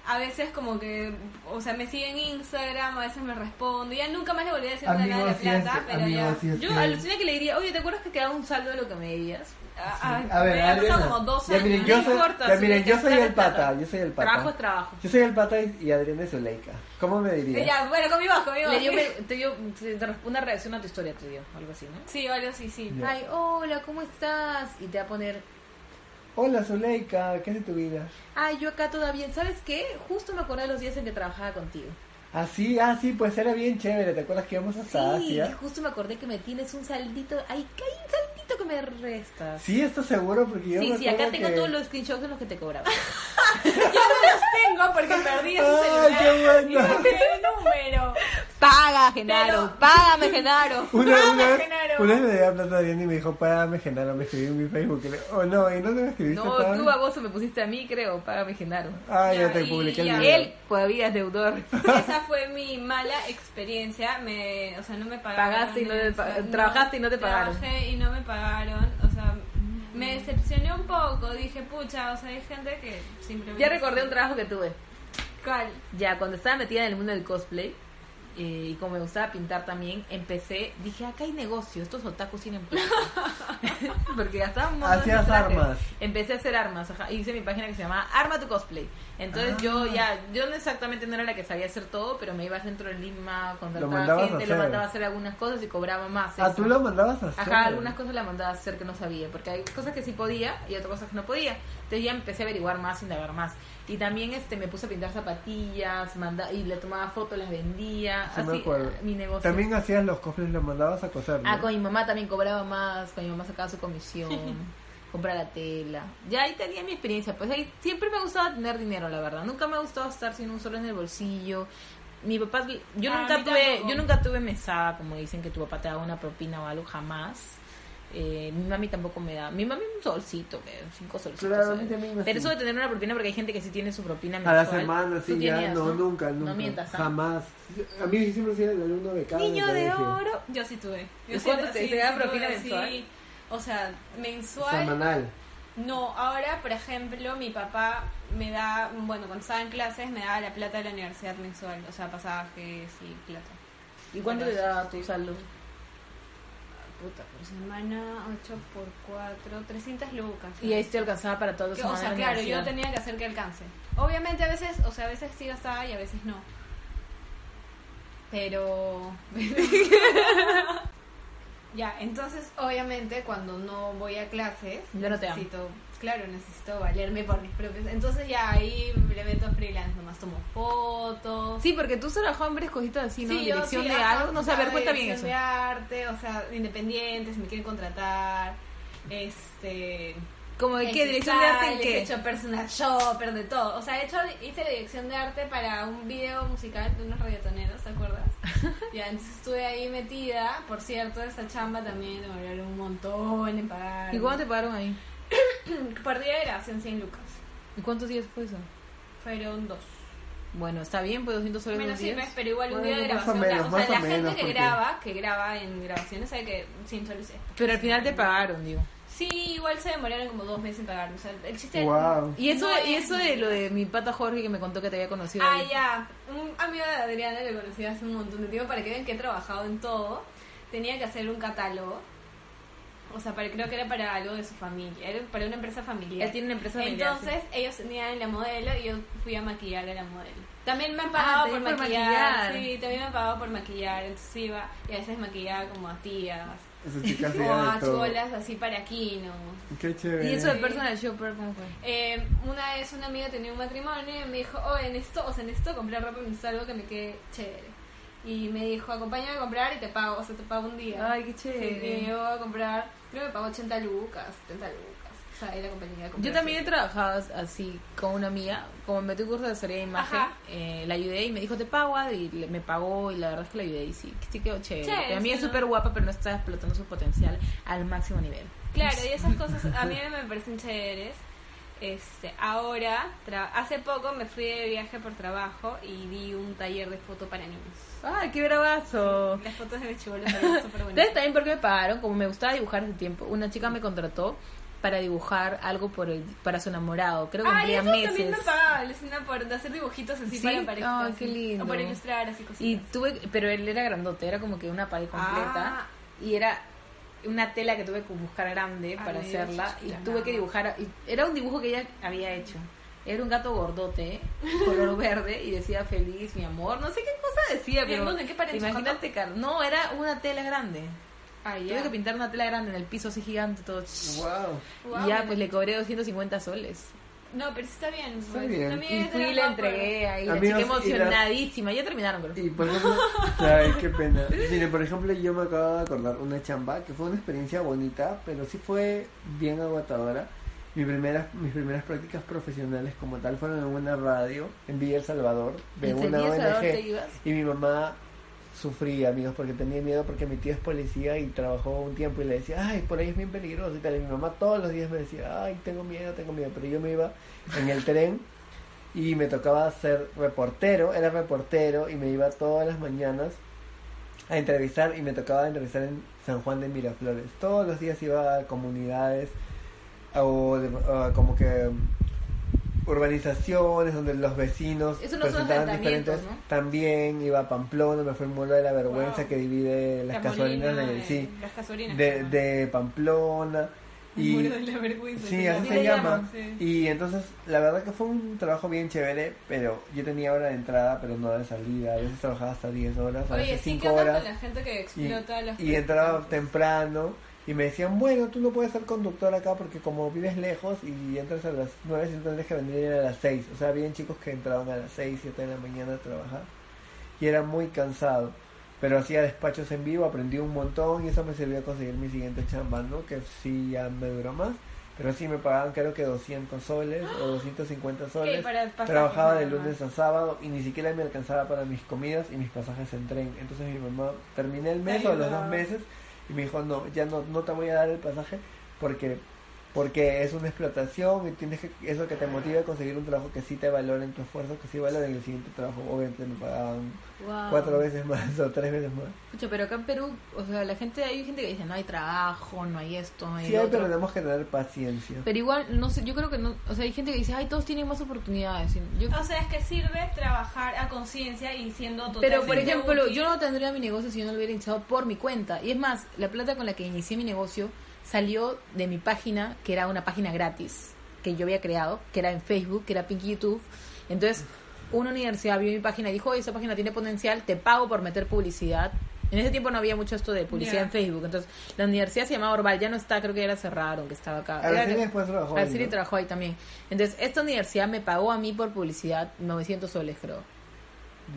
a veces como que, o sea, me sigue en Instagram, a veces me respondo. Ya nunca más le volví a decir nada de la es- plata, pero ya. Yo que- aluciné que le diría, oye, ¿te acuerdas que quedaba un saldo de lo que me debías? Ah, ah, A ver, Adriana, como dos ya años. miren, yo No soy, importa, ya miren, yo soy el plata. pata, yo soy el pata. Trabajo es trabajo. Yo soy el pata y, y Adriana es Zuleika. ¿Cómo me dirías? Ya, bueno, conmigo, conmigo. Le dio, me- te dio una reacción a tu historia, te dio, algo así, ¿no? Sí, algo sí, sí. Ya. Ay, hola, ¿cómo estás? Y te va a poner, Hola Zuleika, ¿qué es de tu vida? ay, yo acá todavía, ¿sabes qué? Justo me acordé de los días en que trabajaba contigo. Ah, sí, ah, sí, pues era bien chévere. ¿Te acuerdas que íbamos hasta Sí, Asia? justo me acordé que me tienes un saldito, ay, que hay un saldito que me restas. Sí, ¿estás seguro? Porque yo Sí, me sí, acá tengo que... todos los screenshots de los que te cobraba. Yo no los tengo porque perdí ese ¡Ay, celular. qué bueno! Y el número. Paga, Genaro, Pero- págame, Genaro. Una, Dame, una, vez, Genaro. una vez me dio plata a y me dijo, págame Genaro, me escribió en mi Facebook. y le- Oh, no, ¿y no te me escribiste? No, Pablo? tú baboso me pusiste a mí, creo, págame, Genaro. Ah, ya, Ya, te y publiqué el video. Él todavía es deudor. Esa fue mi mala experiencia. Me, o sea, no me pagaron. Pagaste y no te trabajaste y no te pagaron. Trabajé y no me pagaron. O sea, me decepcioné un poco. Dije, pucha, o sea, hay gente que simplemente. Ya recordé un trabajo que tuve. ¿Cuál? Ya, cuando estaba metida en el mundo del cosplay, eh, y como me gustaba pintar también, empecé, dije, acá hay negocio, estos otakus tienen plata. Porque gastaba un Hacías armas. Empecé a hacer armas, ajá, hice mi página que se llamaba Arma tu Cosplay. Entonces Ah. yo ya, yo no exactamente no era la que sabía hacer todo, pero me iba al centro de Lima, Lo contrataba a gente, lo mandaba a hacer algunas cosas y cobraba más. Ah, eso. tú lo mandabas a hacer. Ajá, algunas cosas la mandaba a hacer que no sabía, porque hay cosas que sí podía y otras cosas que no podía. Entonces ya empecé a averiguar más, indagar más. Y también este me puse a pintar zapatillas, manda y le tomaba fotos, las vendía, Sí, me acuerdo. mi negocio. También hacías los cofres, los mandabas a coser. ¿no? Ah, con mi mamá también cobraba más, con mi mamá sacaba su comisión, comprar la tela. Ya ahí tenía mi experiencia, pues ahí siempre me gustaba tener dinero, la verdad. Nunca me ha gustado estar sin un solo en el bolsillo. Mi papá, yo Ah, nunca tuve, tampoco. yo nunca tuve mesada, como dicen que tu papá te da una propina o algo, jamás. Eh, mi mami tampoco me da. Mi mami un solcito, que cinco solcitos. Claro, a me Pero eso de tener una propina, porque hay gente que sí tiene su propina A mensual. la semana, sí, ya, tenías, no, nunca, nunca. No mientas, ¿ah? Jamás. A mí siempre fui el alumno becado. Niño de oro. Yo sí tuve. ¿Y Yo cuánto te- sí, te da propina tuve, mensual? sí. O sea, mensual. Semanal. No, ahora, por ejemplo, mi papá me da, bueno, cuando estaba en clases me daba la plata de la universidad mensual, o sea, pasajes y plata. ¿Y cuánto te da tu saldo? Puta, por semana, 8 por 4, 300 lucas. Y ahí te alcanzaba para todo Que, tu o sea, claro, yo tenía que hacer que alcance. Obviamente a veces, o sea, a veces sí gastaba y a veces no. Pero... ya, entonces obviamente cuando no voy a clases no dan. necesito claro, necesito valerme por mis propios. Entonces ya ahí le meto freelance, nomás tomo fotos. Sí, porque tú en varias cositas así, ¿no? Sí, yo Dirección sí, de algo. No sé, a ver, cuenta bien eso. de arte, o sea, independientes, me quieren contratar. Este. Como de qué, dirección de arte en qué. He hecho personal shopper, de todo. O sea, he hecho, hice la dirección de arte para un video musical de unos reggaetoneros, ¿te acuerdas? ya, entonces estuve ahí metida. Por cierto, esa chamba también me valió un montón en pagar. ¿Y cuánto te pagaron ahí? Por día de grabación 100 lucas. ¿Y cuántos días fue eso? Fueron dos. Bueno, está bien, pues 200 soles Menos dos días. sí, pero igual un Bueno, día de más o grabación. menos, o más sea, o la menos, gente que porque- graba, que graba en grabaciones, sabe que 100 soles es. Pero al final te pagaron, digo. Sí, igual se demoraron como dos meses en pagar. O sea, el chiste Wow. Y eso, No y es- eso de lo de mi pata Jorge que me contó que te había conocido. Ah, ahí. ya. Un amigo de Adriana le conocí hace un montón de tiempo para que vean que he trabajado en todo. Tenía que hacer un catálogo. O sea, para, creo que era para algo de su familia. Era para una empresa familiar. Él tiene una empresa familiar, Entonces, ellos tenían la modelo y yo fui a maquillar a la modelo. También me han Ah, pagado por, maquillar. maquillar. Sí, también me han pagado por maquillar. Entonces iba y a veces maquillaba como a tías. Esas chicas O a de todo. cholas así para Kino. Qué chévere. Y eso de personal shopper, ¿cómo fue? Eh, una vez una amiga tenía un matrimonio y me dijo, oh, en esto, o sea, en esto comprar ropa y necesito algo que me quede chévere. Y me dijo, acompáñame a comprar y te pago, o sea, te pago un día. Ay, qué chévere. Sí, yo voy a comprar, creo que me pagó 80 lucas, 70 lucas. O sea, la compañía de. Yo también he trabajado así con una amiga, como me metí un curso de asesoría de imagen, eh, la ayudé y me dijo te pago Adri", y le- me pagó y la verdad es que la ayudé y sí, sí quedó chévere. Chévere, Pero a mí es súper guapa pero no está explotando su potencial al máximo nivel. Claro, y esas cosas a mí me parecen chéveres. Este, ahora, tra- hace poco me fui de viaje por trabajo y di un taller de foto para niños. ¡Ay, qué bravazo! Las fotos de mi chivolo fueron súper ¿Sabes bonitas. también por qué me pagaron? Como me gustaba dibujar hace tiempo, una chica me contrató para dibujar algo por el, para su enamorado. Creo que Ay, cumplía meses. también me pagaba, Lucina, por hacer dibujitos así ¿Sí? para parejas. Ay, qué lindo. O por ilustrar así cositas. Y tuve, pero él era grandote, era como que una pared completa. Ah. Y era una tela que tuve que buscar grande Ah, para hacerla. Y tuve que dibujar. y era un dibujo que ella había hecho. Era un gato gordote, color verde, y decía feliz, mi amor. No sé qué cosa decía, ¿Y en pero. dónde? ¿En qué Imagínate, Carlos. No, era una tela grande. Ah, Tuve que pintar una tela grande en el piso así gigante, todo. Wow. Y ya, pues le cobré 250 soles. No, pero sí está bien. Está pues, bien. también Y fui y la entregué ahí. La chica emocionadísima. Ya terminaron, pero. Y por ejemplo, ay, qué pena. Miren, por ejemplo, yo me acabo de acordar una chamba que fue una experiencia bonita, pero sí fue bien agotadora. Mi primeras, mis primeras prácticas profesionales como tal fueron en una radio en Villa El Salvador, de ¿En una Sevilla, Salvador, te ONG. ibas? Y mi mamá sufría, amigos, porque tenía miedo porque mi tío es policía y trabajó un tiempo y le decía, ay, por ahí es bien peligroso y tal. Y mi mamá todos los días me decía, ay, tengo miedo, tengo miedo. Pero yo me iba en el tren y me tocaba ser reportero, era reportero y me iba todas las mañanas a entrevistar y me tocaba entrevistar en San Juan de Miraflores. Todos los días iba a comunidades o, de- o como que urbanizaciones donde los vecinos Eso no presentaban diferentes ¿no? también iba a Pamplona me fue el muro de la vergüenza Wow. que divide las La gasolinas Molina, de, sí, Las gasolinas. de, Pamplona y muro de la vergüenza. Sí, así se llama. Sí. Y entonces, la verdad que fue un trabajo bien chévere, pero yo tenía hora de entrada, pero no de salida. A veces trabajaba hasta 10 horas, a Oye, veces sí, 5 ¿qué onda horas. con la gente que Y, explota las y entraba temprano y me decían, bueno, tú no puedes ser conductor acá porque como vives lejos y entras a las 9, si tendrías que venir a las 6. O sea, habían chicos que entraban a las 6, 7 de la mañana a trabajar y era muy cansado. Pero hacía despachos en vivo, aprendí un montón y eso me sirvió a conseguir mi siguiente chamba, ¿no? Que sí ya me duró más. Pero sí me pagaban creo que 200 soles o 250 soles. para Trabajaba de lunes a sábado y ni siquiera me alcanzaba para mis comidas y mis pasajes en tren. Entonces mi mamá terminé el mes o los dos meses y me dijo, no, ya no, no te voy a dar el pasaje porque porque es una explotación y tienes que eso que te motive a conseguir un trabajo que sí te valoren tu esfuerzo, que sí valoren el siguiente trabajo. Obviamente me pagaban Wow. cuatro veces más o tres veces más. Escucha, pero acá en Perú, o sea, la gente, hay gente que dice, no hay trabajo, no hay esto, no hay Sí hay, otro. pero tenemos que tener paciencia. Pero igual, no sé, yo creo que no, o sea, hay gente que dice, ay, todos tienen más oportunidades. Yo, O sea, es que sirve trabajar a conciencia y siendo totalmente pero, por ejemplo, útil. yo no tendría mi negocio si yo no lo hubiera iniciado por mi cuenta. Y es más, la plata con la que inicié mi negocio salió de mi página, que era una página gratis, que yo había creado, que era en Facebook, que era Pinky YouTube. Entonces, una universidad vio mi página y dijo, oye, esa página tiene potencial, te pago por meter publicidad En ese tiempo no había mucho esto de publicidad en Facebook. Entonces, la universidad se llamaba Orval, ya no está, creo que ya la cerraron, que estaba acá. Araceli Era- después trabajó ahí, Araceli ¿no? trabajó ahí también. Entonces, esta universidad me pagó a mí por publicidad 900 soles, creo.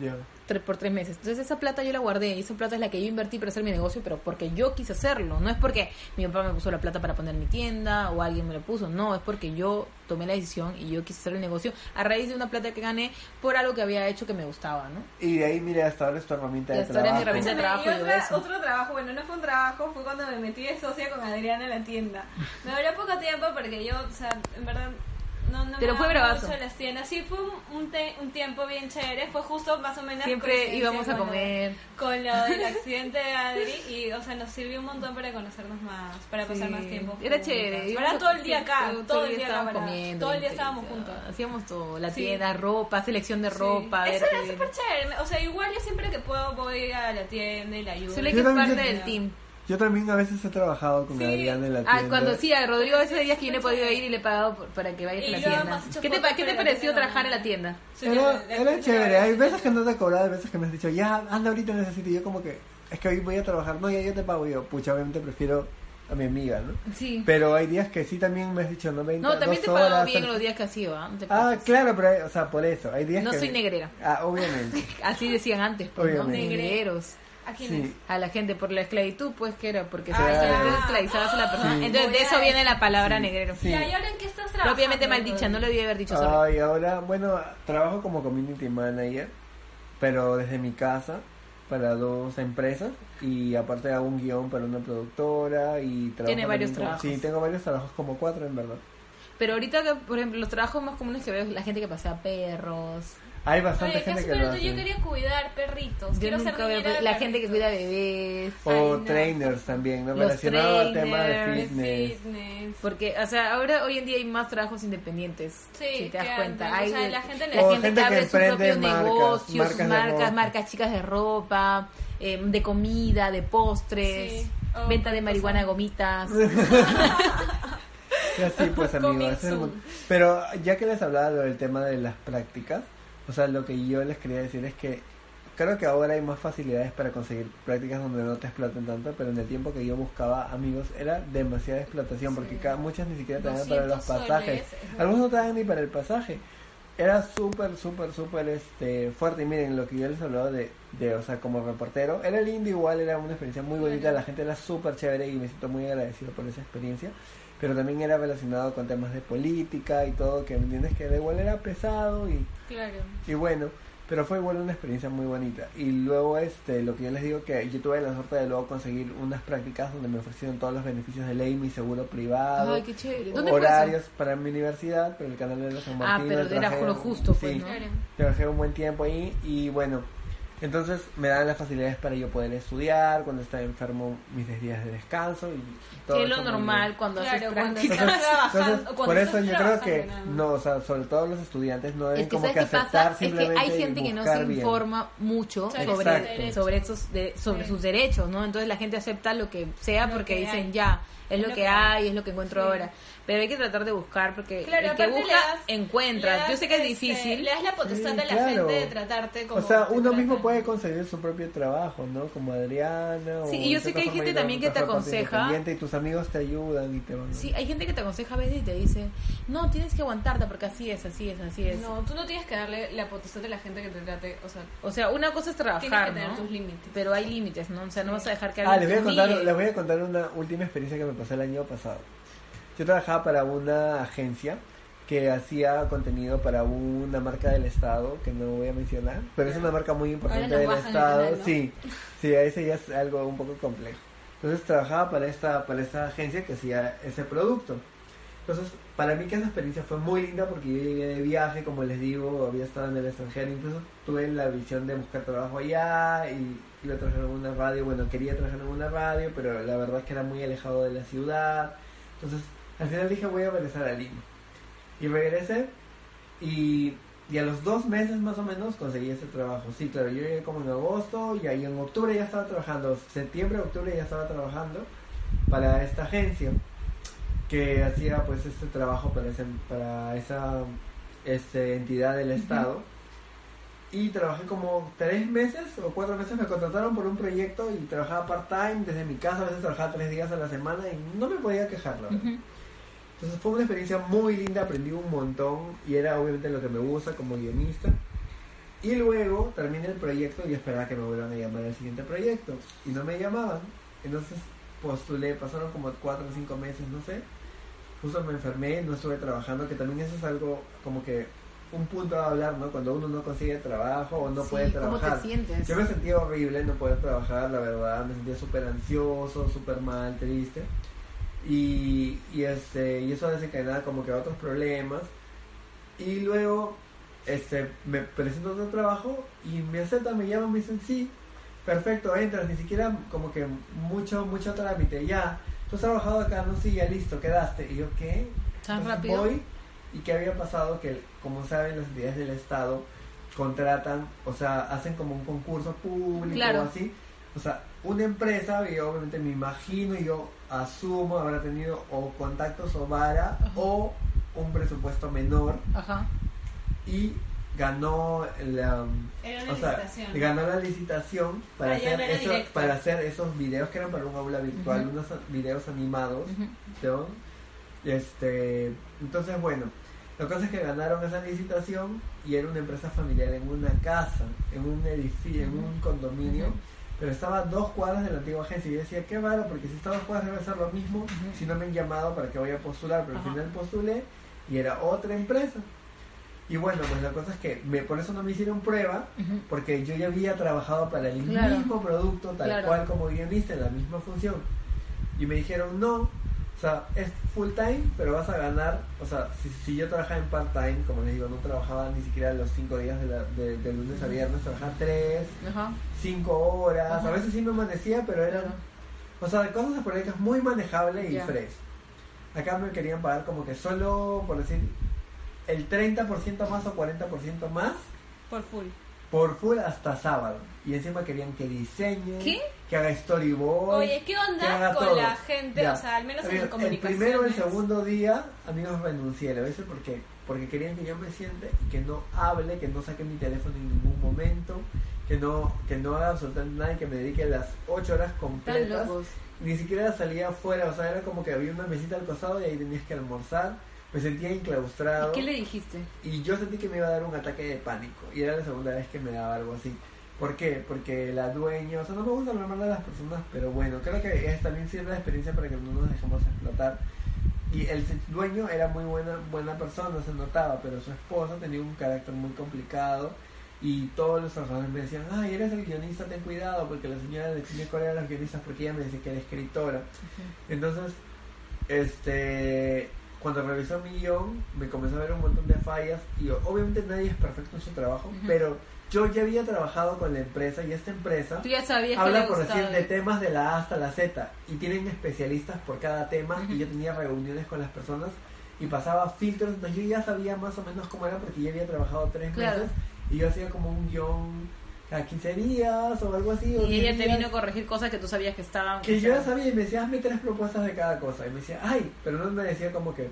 Ya. Tre- por tres meses. Entonces esa plata yo la guardé y esa plata es la que yo invertí para hacer mi negocio, pero porque yo quise hacerlo. No es porque mi papá me puso la plata para poner mi tienda o alguien me lo puso. No, es porque yo tomé la decisión y yo quise hacer el negocio a raíz de una plata que gané por algo que había hecho que me gustaba, ¿no? Y de ahí, mira, hasta ahora es tu herramienta de mi trabajo. herramienta de trabajo y y otra- eso. otro trabajo, bueno, no fue un trabajo, fue cuando me metí de socia con Adriana en la tienda. Me duró poco tiempo porque yo, o sea, en verdad, Pero fue bravazo. mucho las tiendas. Sí, fue un, un, te- un tiempo bien chévere, fue justo más o menos Siempre íbamos a con lo- comer. con lo del accidente de Adri y, o sea, nos sirvió un montón para conocernos más, para pasar Sí. más tiempo. Era juntas. chévere. Era todo el día acá, todo- todo el día acá, estábamos ¿verdad? comiendo. Todo el día estábamos juntos. Hacíamos todo, la Sí. tienda, ropa, selección de Sí. ropa. Eso era súper chévere. O sea, igual yo siempre que puedo voy a la tienda y la ayudo. Solo Yo que es parte del team. Yo también a veces he trabajado con Sí. Adriana en la tienda. Ah, cuando sí, a Rodrigo ese día que yo no he podido ir y le he pagado por- para que vayas Y a la tienda. ¿Qué te, ¿qué te pareció trabajar en la tienda? Era, chévere. Hay veces que no te he cobrado, hay veces que me has dicho, ya, anda ahorita necesito. Y yo como que, es que hoy voy a trabajar. No, ya yo te pago. Y yo, pucha, obviamente prefiero a mi amiga, ¿no? Sí. Pero hay días que sí también me has dicho, no, 20, No, también dos te he pagado horas, bien los días que has ido, ¿ah? No te Ah, claro, pero, hay- o sea, por eso. Hay días No que... soy negrera. Ah, obviamente. Así decían antes, pues, ¿no? Obviamente. Negreros. ¿A quién Sí. es? A la gente, por la esclavitud, pues, que era? Porque se Ah, se esclavizabas a la persona. Sí. Entonces, de eso viene la palabra negrero. Sí. ¿y ahora en qué estás trabajando? Propiamente mal dicha, no lo debía haber dicho solo. Ay, ahora, bueno, trabajo como community manager, pero desde mi casa para dos empresas y aparte hago un guion para una productora y trabajo Tiene varios como- trabajos. Sí, tengo varios trabajos, como cuatro en verdad. Pero ahorita, que, por ejemplo, los trabajos más comunes que veo es la gente que pasea perros. Hay bastante Oye, gente que lo yo hace. quería cuidar perritos. Yo Quiero ser nunca veo niñera de la gente que cuida bebés. O Ay, no. trainers también, ¿no? Los Relacionado al tema de fitness. Fitness. Porque, o sea, ahora hoy en día hay más trabajos independientes. Sí, si te das cuenta. Hay o sea, la gente la gente gente que abre su emprende propio marcas, sus marcas de marcas, chicas de ropa, eh, de comida, de postres, Sí. Oh, venta de marihuana, cosa. gomitas. Y así pues amigo, Coming ese es el soon. mundo. Pero ya que les hablaba del tema de las prácticas, o sea, lo que yo les quería decir es que creo que ahora hay más facilidades para conseguir prácticas donde no te exploten tanto, pero en el tiempo que yo buscaba amigos era demasiada explotación porque cada, muchas ni siquiera te dan para los 200 pasajes. soles. Algunos no te dan ni para el pasaje. Era súper, súper, súper este, fuerte. Y miren, lo que yo les hablaba de, de, o sea, como reportero, era lindo igual, era una experiencia muy bonita. La gente era súper chévere y me siento muy agradecido por esa experiencia. Pero también era relacionado con temas de política y todo, que me entiendes que da igual era pesado y, Claro. y bueno. Pero fue igual una experiencia muy bonita. Y luego, este, lo que yo les digo que yo tuve la suerte de luego conseguir unas prácticas donde me ofrecieron todos los beneficios de ley, mi seguro privado, Ay, qué chévere. ¿Dónde fue horarios para mi universidad, pero el canal de la San Ah, Martín. pero lo era lo justo, pues, sí, ¿no? Trabajé un buen tiempo ahí y bueno, entonces me dan las facilidades para yo poder estudiar, cuando estaba enfermo mis días de descanso y todo Que es lo normal bien. cuando Claro, haces cuando prácticas. estás trabajando. Entonces, cuando por estás eso yo creo que no, o sea, sobre todo los estudiantes no deben Es que como que aceptar pasa, es que simplemente hay gente que no se bien. informa mucho Sobre sobre, sus derechos. sobre esos de- sobre Sí. sus derechos, ¿no? Entonces la gente acepta lo que sea Lo porque que dicen hay. ya, es lo que hay, es lo que encuentro Sí. ahora. Pero hay que tratar de buscar porque Claro, el que busca das- encuentra. das, Yo sé que es este, difícil. Le das la potestad Sí, a la claro. gente de tratarte como. O sea, uno mismo puede conseguir su propio trabajo, ¿no? Como Adriana. Sí, o y yo sé que hay gente también que te aconseja. Y tus amigos te ayudan y te van. Sí, hay gente que te aconseja a veces y te dice, no, tienes que aguantarte porque así es, así es, así es. No, tú no tienes que darle la potestad a la gente que te trate. O sea, O sea, una cosa es tienes trabajar, que tener ¿no? tus límites. Pero hay límites, ¿no? O sea, no vas a dejar que Ah, les alguien voy, a te contar, les voy a contar una última experiencia que me pasó el año pasado. Yo trabajaba para una agencia que hacía contenido para una marca del Estado, que no voy a mencionar, pero es una marca muy importante del Estado. canal, ¿no? Sí, sí, ese ya es algo un poco complejo. Entonces trabajaba para esta, para esta agencia que hacía ese producto. Entonces, para mí que esa experiencia fue muy linda porque yo llegué de viaje, como les digo, había estado en el extranjero, incluso tuve la visión de buscar trabajo allá y iba a trabajar en una radio, bueno, quería trabajar en una radio, pero la verdad es que era muy alejado de la ciudad. Entonces, al final dije, voy a regresar a Lima. Y regresé y, y a los dos meses más o menos conseguí ese trabajo. Sí, claro, yo llegué como en agosto y ahí en octubre ya estaba trabajando, septiembre, octubre ya estaba trabajando para esta agencia que hacía pues este trabajo para, ese- para esa este, entidad del Estado. y trabajé como tres meses o cuatro meses, me contrataron por un proyecto y trabajaba part-time desde mi casa, a veces trabajaba tres días a la semana y no me podía quejar, la verdad. Entonces fue una experiencia muy linda, aprendí un montón y era obviamente lo que me gusta como guionista. Y luego terminé el proyecto y esperaba que me vuelvan a llamar al siguiente proyecto. Y no me llamaban. Entonces postulé, pasaron como cuatro o cinco meses, no sé. Justo me enfermé, no estuve trabajando, que también eso es algo como que un punto a hablar, ¿no? Cuando uno no consigue trabajo o no Sí, puede ¿Cómo trabajar. te sientes? Yo me sentía horrible no poder trabajar, la verdad, me sentía súper ansioso, súper mal, triste. Y, y, este, y eso desencadenaba como que otros problemas. Y luego este, me presento a otro trabajo y me aceptan, me llaman, me dicen, sí, perfecto, entras, ni siquiera como que mucho, mucho trámite, ya, tú has trabajado acá, no, sí, ya listo, quedaste. Y yo, ¿qué? ¿Tan Entonces rápido? Voy, y que había pasado que, como saben, las entidades del Estado contratan, o sea, hacen como un concurso público Claro. o así. O sea, una empresa, y obviamente me imagino, y yo asumo, habrá tenido o contactos o vara Ajá. o un presupuesto menor Ajá. y ganó la, una o sea, ganó la licitación para Ah, hacer eso- para hacer esos videos que eran para un aula virtual, unos videos animados. Este, entonces bueno, la cosa es que ganaron esa licitación y era una empresa familiar en una casa, en un edificio, en un condominio. Pero estaba a dos cuadras de la antigua agencia y yo decía, qué raro, porque si está a dos cuadras debe ser lo mismo, Ujú. si no me han llamado para que vaya a postular, pero Ajá. al final postulé y era otra empresa. Y bueno, pues la cosa es que me, por eso no me hicieron prueba, Ujú. porque yo ya había trabajado para el Claro. mismo producto, tal Claro. cual como guionista, en la misma función. Y me dijeron, no, o sea, es full time, pero vas a ganar, o sea, si, si yo trabajaba en part time, como les digo, no trabajaba ni siquiera los cinco días de, la- de- de lunes a viernes, trabajaba tres, Ajá. cinco horas, Ajá. a veces sí me amanecía, pero eran, Claro. o sea, cosas esporádicas muy manejables y Ya. fresh. Acá me querían pagar como que solo, por decir, el 30% más o 40% más Por full. por full hasta sábado. Y encima querían que diseñe, ¿Qué? que haga storyboard. Oye, ¿qué que onda con todo. la gente? Ya. O sea, al menos A en ver, el comunicaciones. primero el segundo día, amigos, renuncié. ¿Lo veces por qué? Porque querían que yo me siente y que no hable, que no saque mi teléfono en ningún momento, que no, que no haga absolutamente nada y que me dedique las 8 horas completas. Ni siquiera salía afuera, o sea, era como que había una mesita al costado y ahí tenías que almorzar. Me sentía enclaustrado ¿Y qué le dijiste? y yo sentí que me iba a dar un ataque de pánico y era la segunda vez que me daba algo así. ¿Por qué? Porque la dueña, o sea, no me gusta hablar mal de las personas, pero bueno, creo que es, también sirve de experiencia para que no nos dejemos explotar. Y el dueño era muy buena buena persona, se notaba, pero su esposa tenía un carácter muy complicado y todos los trabajadores me decían, ay, eres el guionista, ten cuidado, porque la señora le tiene Corea a los guionistas porque ella me decía que era escritora. Entonces, este, cuando revisó mi guion, me comenzó a ver un montón de fallas y obviamente nadie es perfecto en su trabajo, Ujú. pero yo ya había trabajado con la empresa y esta empresa Tú ya sabías que habla por decir de temas de la A hasta la Z y tienen especialistas por cada tema y yo tenía reuniones con las personas y pasaba filtros, entonces yo ya sabía más o menos cómo era porque ya había trabajado tres Claro. meses y yo hacía como un guion cada 15 días o algo así. o Y 10 ella te días. vino a corregir cosas que tú sabías que estaban. Que yo ya sabía y me decía, hazme tres propuestas de cada cosa. Y me decía, ay, pero no me decía como que,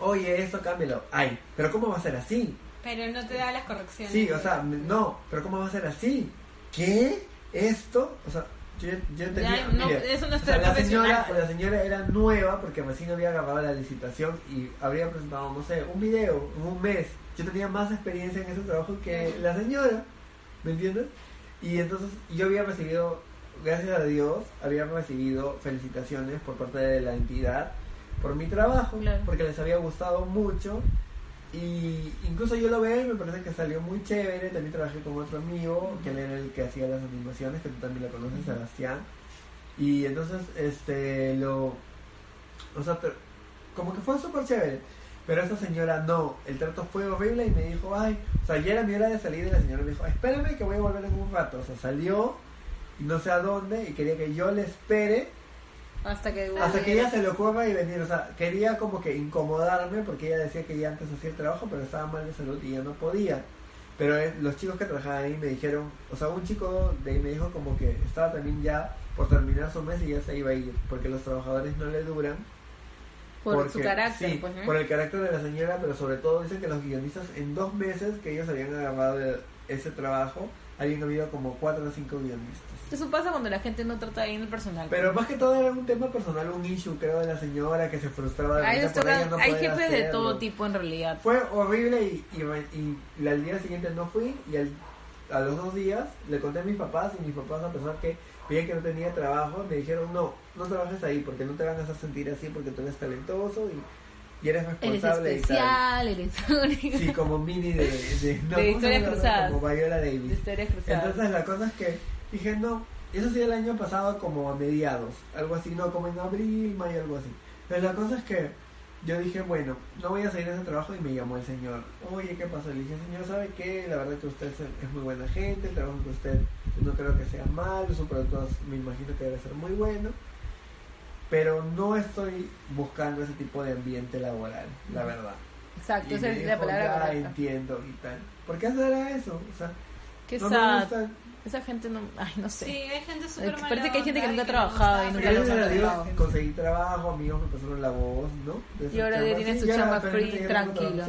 oye, eso cámbialo. Ay, pero ¿cómo va a ser así? Pero no te da las correcciones. Sí, o sea, no, pero ¿cómo va a ser así? ¿Qué? ¿Esto? O sea, yo, yo tenía... no, eso no es o sea, la señora, la señora era nueva porque recién había agarrado la licitación y habría presentado, no sé, un video en un mes. Yo tenía más experiencia en ese trabajo que la señora, ¿me entiendes? Y entonces yo había recibido, gracias a Dios, había recibido felicitaciones por parte de la entidad por mi trabajo, Claro. porque les había gustado mucho. Y incluso yo lo veo y me parece que salió muy chévere. También trabajé con otro amigo, que él era el que hacía las animaciones, que tú también lo conoces, Sebastián. Y entonces, este, lo. O sea, como que fue súper chévere. Pero esa señora no, el trato fue horrible y me dijo, ay, o sea, ya era mi hora de salir y la señora me dijo, espérame que voy a volver en un rato. O sea, salió y no sé a dónde y quería que yo le espere Hasta que. hasta que ella se le ocurra y venir. O sea, quería como que incomodarme porque ella decía que ella antes hacía el trabajo, pero estaba mal de salud y ya no podía. Pero eh, los chicos que trabajaban ahí me dijeron, o sea, un chico de ahí me dijo como que estaba también ya por terminar su mes y ya se iba a ir, porque los trabajadores no le duran. Por porque- su carácter, sí, pues, ¿no? por el carácter de la señora, pero sobre todo dicen que los guionistas en dos meses que ellos habían agarrado ese trabajo habían habido como cuatro o cinco guionistas. Eso pasa cuando la gente no trata bien el personal. Pero más que todo era un tema personal, un issue creo de la señora que se frustraba de repente por ella no hay jefes de todo tipo en realidad. Fue horrible y, y, y al día siguiente no fui y al- a los dos días le conté a mis papás y mis papás a pesar que veían que no tenía trabajo me dijeron no, no trabajes ahí porque no te van a hacer sentir así porque tú eres talentoso y, y eres Eres responsable y tal. especial, eres único. Sí, como mini de, de, no, De. Como Viola De Davis. historias cruzadas. Entonces la cosa es que dije no, eso sí el año pasado como a mediados, algo así, no como en abril, mayo, algo así. Pero la cosa es que yo dije, bueno, no voy a salir de ese trabajo y me llamó el señor. Oye, ¿qué pasó? Le dije, señor, ¿sabe qué? La verdad que usted es, muy buena gente, el trabajo que usted no creo que sea malo, su producto me imagino que debe ser muy bueno. Pero no estoy buscando ese tipo de ambiente laboral, la verdad. Exacto, esa me es la palabra ya entiendo y tal. ¿Por qué hacer eso? O sea, Qué no me sad. gusta. Esa gente no. Ay, no sé. Sí, hay gente súper mala parece que hay gente que nunca ha trabajado y nunca ha trabajado. conseguí trabajo, amigos me pasaron la voz, ¿no? De Y ahora ya tu ya chamba free, tranquilo.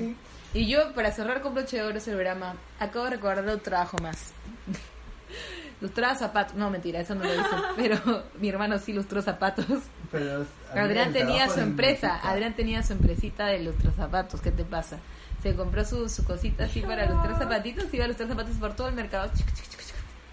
Y yo, para cerrar con broche de oro ese programa, acabo de recordar otro trabajo más. Lustraba zapatos. No, mentira, eso no lo hice. Pero mi hermano sí lustró zapatos. Pero Adrián tenía su empresa. música. Adrián tenía su empresita de lustrar zapatos. ¿Qué te pasa? Se compró su, su cosita así para lustrar zapatitos. Iba a lustrar zapatos por todo el mercado.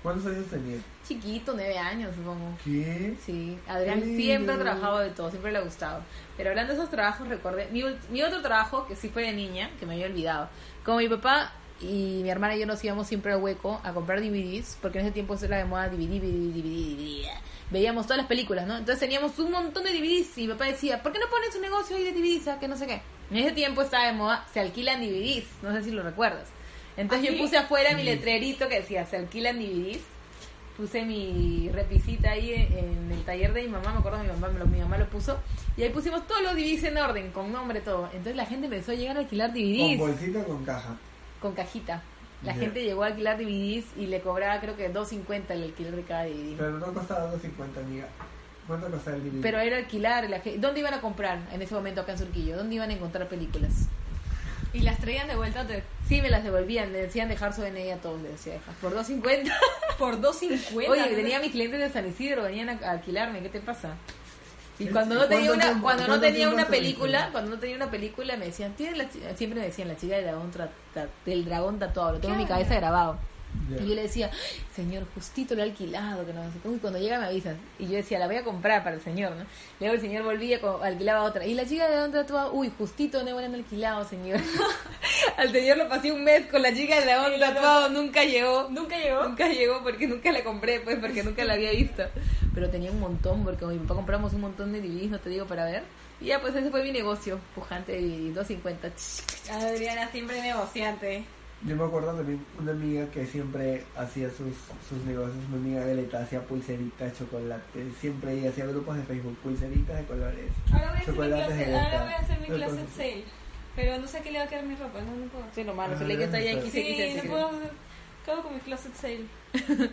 ¿Cuántos años tenía? Chiquito, nueve años, supongo. ¿Qué? Sí, Adrián Qué siempre ha trabajado de todo, siempre le ha gustado. Pero hablando de esos trabajos, recordé mi, mi otro trabajo, que sí fue de niña, que me había olvidado. Como mi papá y mi hermana y yo nos íbamos siempre al hueco a comprar DVDs, porque en ese tiempo eso era de moda DVD, DVD, DVD, DVD. Veíamos todas las películas, ¿no? Entonces teníamos un montón de DVDs y mi papá decía, ¿por qué no pones un negocio ahí de DVDs? ah? Que no sé qué. En ese tiempo estaba de moda, se alquilan DVDs, no sé si lo recuerdas. Entonces ¿Ah, yo sí? puse afuera mi Sí. letrerito que decía, se alquilan DVDs puse mi repisita ahí en, el taller de mi mamá, me acuerdo mi mamá, mi mamá lo puso, y ahí pusimos todos los DVDs en orden, con nombre, todo. Entonces la gente empezó a llegar a alquilar ¿Con DVDs bolsita o con caja? con cajita. La Ya. gente llegó a alquilar DVDs y le cobraba creo que 2.50 el alquiler de cada DVD. Pero no costaba 2.50, amiga. ¿Cuánto costaba el DVD? Pero era alquilar, la gente, ¿dónde iban a comprar en ese momento acá en Surquillo? ¿Dónde iban a encontrar películas? Y las traían de vuelta te- Sí, me las devolvían, le decían dejar su DNI a todos, le decía dejar. Por 2.50. por 2.50. Oye, tenía mis clientes de San Isidro, venían a, alquilarme, ¿qué te pasa? Y cuando no tenía ¿Cuánto una, tiempo- cuando no tenía una película, cuando no tenía una película me decían, ¿tienes la chi-?" siempre me decían la chica del dragón tra- tra- del dragón tatuado, lo tengo en mi cabeza grabado. Y yo le decía, señor, justito lo he alquilado, que no sé. Uy, cuando llega me avisan. Y yo decía, la voy a comprar para el señor, ¿no? Luego el señor volvía, alquilaba otra. Y la chica de dragón tatuado, uy, justito no han alquilado, señor. Al señor lo pasé un mes con la chica de dragón tatuado, nunca llegó. ¿Nunca llegó? Nunca llegó porque nunca la compré, pues, porque nunca la había visto. Pero tenía un montón, porque con mi papá compramos un montón de DVDs, no te digo para ver. Y ya, pues ese fue mi negocio, pujante de DVDs, 250. Adriana siempre negociante. Yo me acuerdo también una amiga que siempre hacía sus, sus negocios, una amiga Galeta, hacía pulseritas, chocolate, siempre ella hacía grupos de Facebook, pulseritas de colores. Ahora voy a hacer mi Chocolates closet, de ahora voy a hacer mi cosa. sale. Pero no sé qué le va a quedar mi ropa, no, no puedo. Sí, lo malo, Ah, se le que está en sí, no puedo. ¿Qué hago con mi closet sale?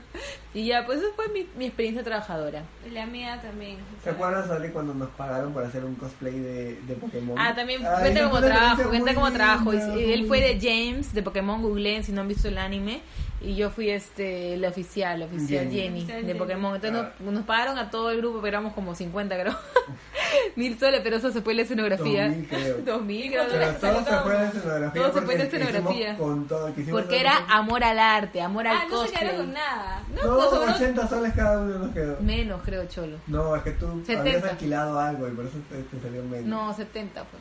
Y ya, pues esa fue mi, mi experiencia trabajadora. Y la mía también. o ¿Te acuerdas, Ale, cuando nos pagaron por hacer un cosplay de, de Pokémon? Ah, también Ay, cuenta como trabajo, cuenta como trabajo. Y- él fue de James, de Pokémon, googleen si no han visto el anime. Y yo fui este la oficial, la oficial Jenny. Jenny, Oficial de Jenny. Pokémon. Entonces Ah. nos, nos pagaron a todo el grupo, pero éramos como 50, creo. Mil soles, pero eso se fue la escenografía. 2000, creo. Dos mil, creo. Pero todo se fue de escenografía. Todo se fue hicimos escenografía. Con todo, que hicimos Porque todo era con- amor al arte, amor al Ah, no se cosplay. quedaron con nada. No, No, sobró 80 soles cada uno nos quedó. menos, creo, Cholo. No, es que tú 70. habías alquilado algo y por eso te, te salió menos. No, 70 fue.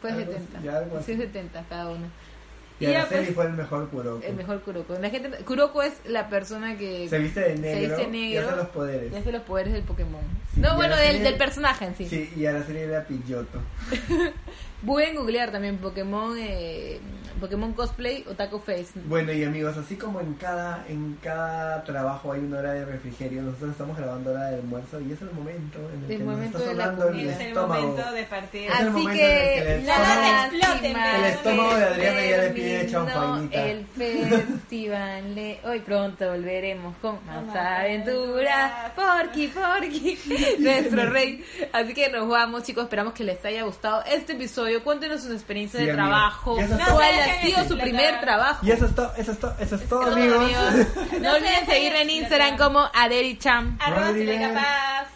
Fue Algo 70. así, ya algo Sí, así. 70 cada uno. Y Y ya, pues, fue el mejor Kuroko. El mejor Kuroko. La gente, Kuroko es la persona que Se viste de negro, viste y negro hace los poderes. y hace los poderes del Pokémon. Sí, no, y bueno, del, del personaje en sí. Sí, y Araceli era Pilloto. Pueden googlear también Pokémon eh, Pokémon Cosplay Otaku Face. Bueno, y amigos, así como en cada en cada trabajo hay una hora de refrigerio, nosotros estamos grabando hora de almuerzo y es el momento en el, El que nos momento está de la sonando el comida. Es el estómago. momento de partir. Es Así el que que exploten, lástima el estómago de Adriana ya le pide de champañita. el festival. de- Hoy pronto volveremos con más aventuras. Porky, Porky, nuestro rey. Así que nos vamos, chicos. Esperamos que les haya gustado este episodio. Cuéntenos sus experiencias Sí, de trabajo. ¿Cuál ha sido su primer trabajo? Y eso es todo, eso es todo, eso es todo, Todo, amigos. amigos. No olviden seguirme en Instagram como Adericham. Arroba Rodri, Zuleika ven. Paz.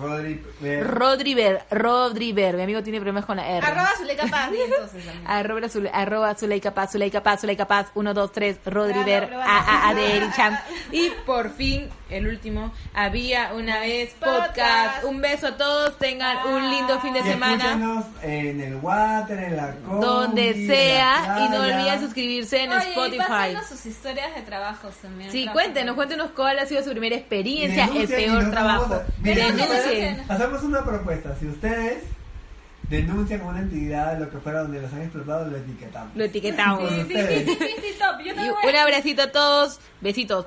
Rodri, ven. Rodriver, Rodriver. Mi amigo tiene problemas con la R. Arroba Zuleika Paz. Entonces, amigo. Arroba, Zule- arroba Zuleika Paz, Zuleika Paz, Zuleika Paz, 1, 2, 3, Rodriver, Probando, a, a, a de Ericham. Y por fin, el último, había una vez podcast. Podcast. Un beso a todos, tengan un lindo fin de Y semana. en el water, en la combi, Donde sea y no olviden suscribirse en Oye, y Spotify. pásenos sus historias de trabajos también. Sí, Trabajo. cuéntenos, cuéntenos cuál ha sido su primera Y experiencia, el y peor trabajo. Denuncien. Hacemos una propuesta. Si ustedes denuncian a una entidad, lo que fuera donde los han explotado, lo etiquetamos. Lo etiquetamos. Sí, sí, sí, sí, sí, sí, top. Yo Y te voy un abracito a todos. Besitos.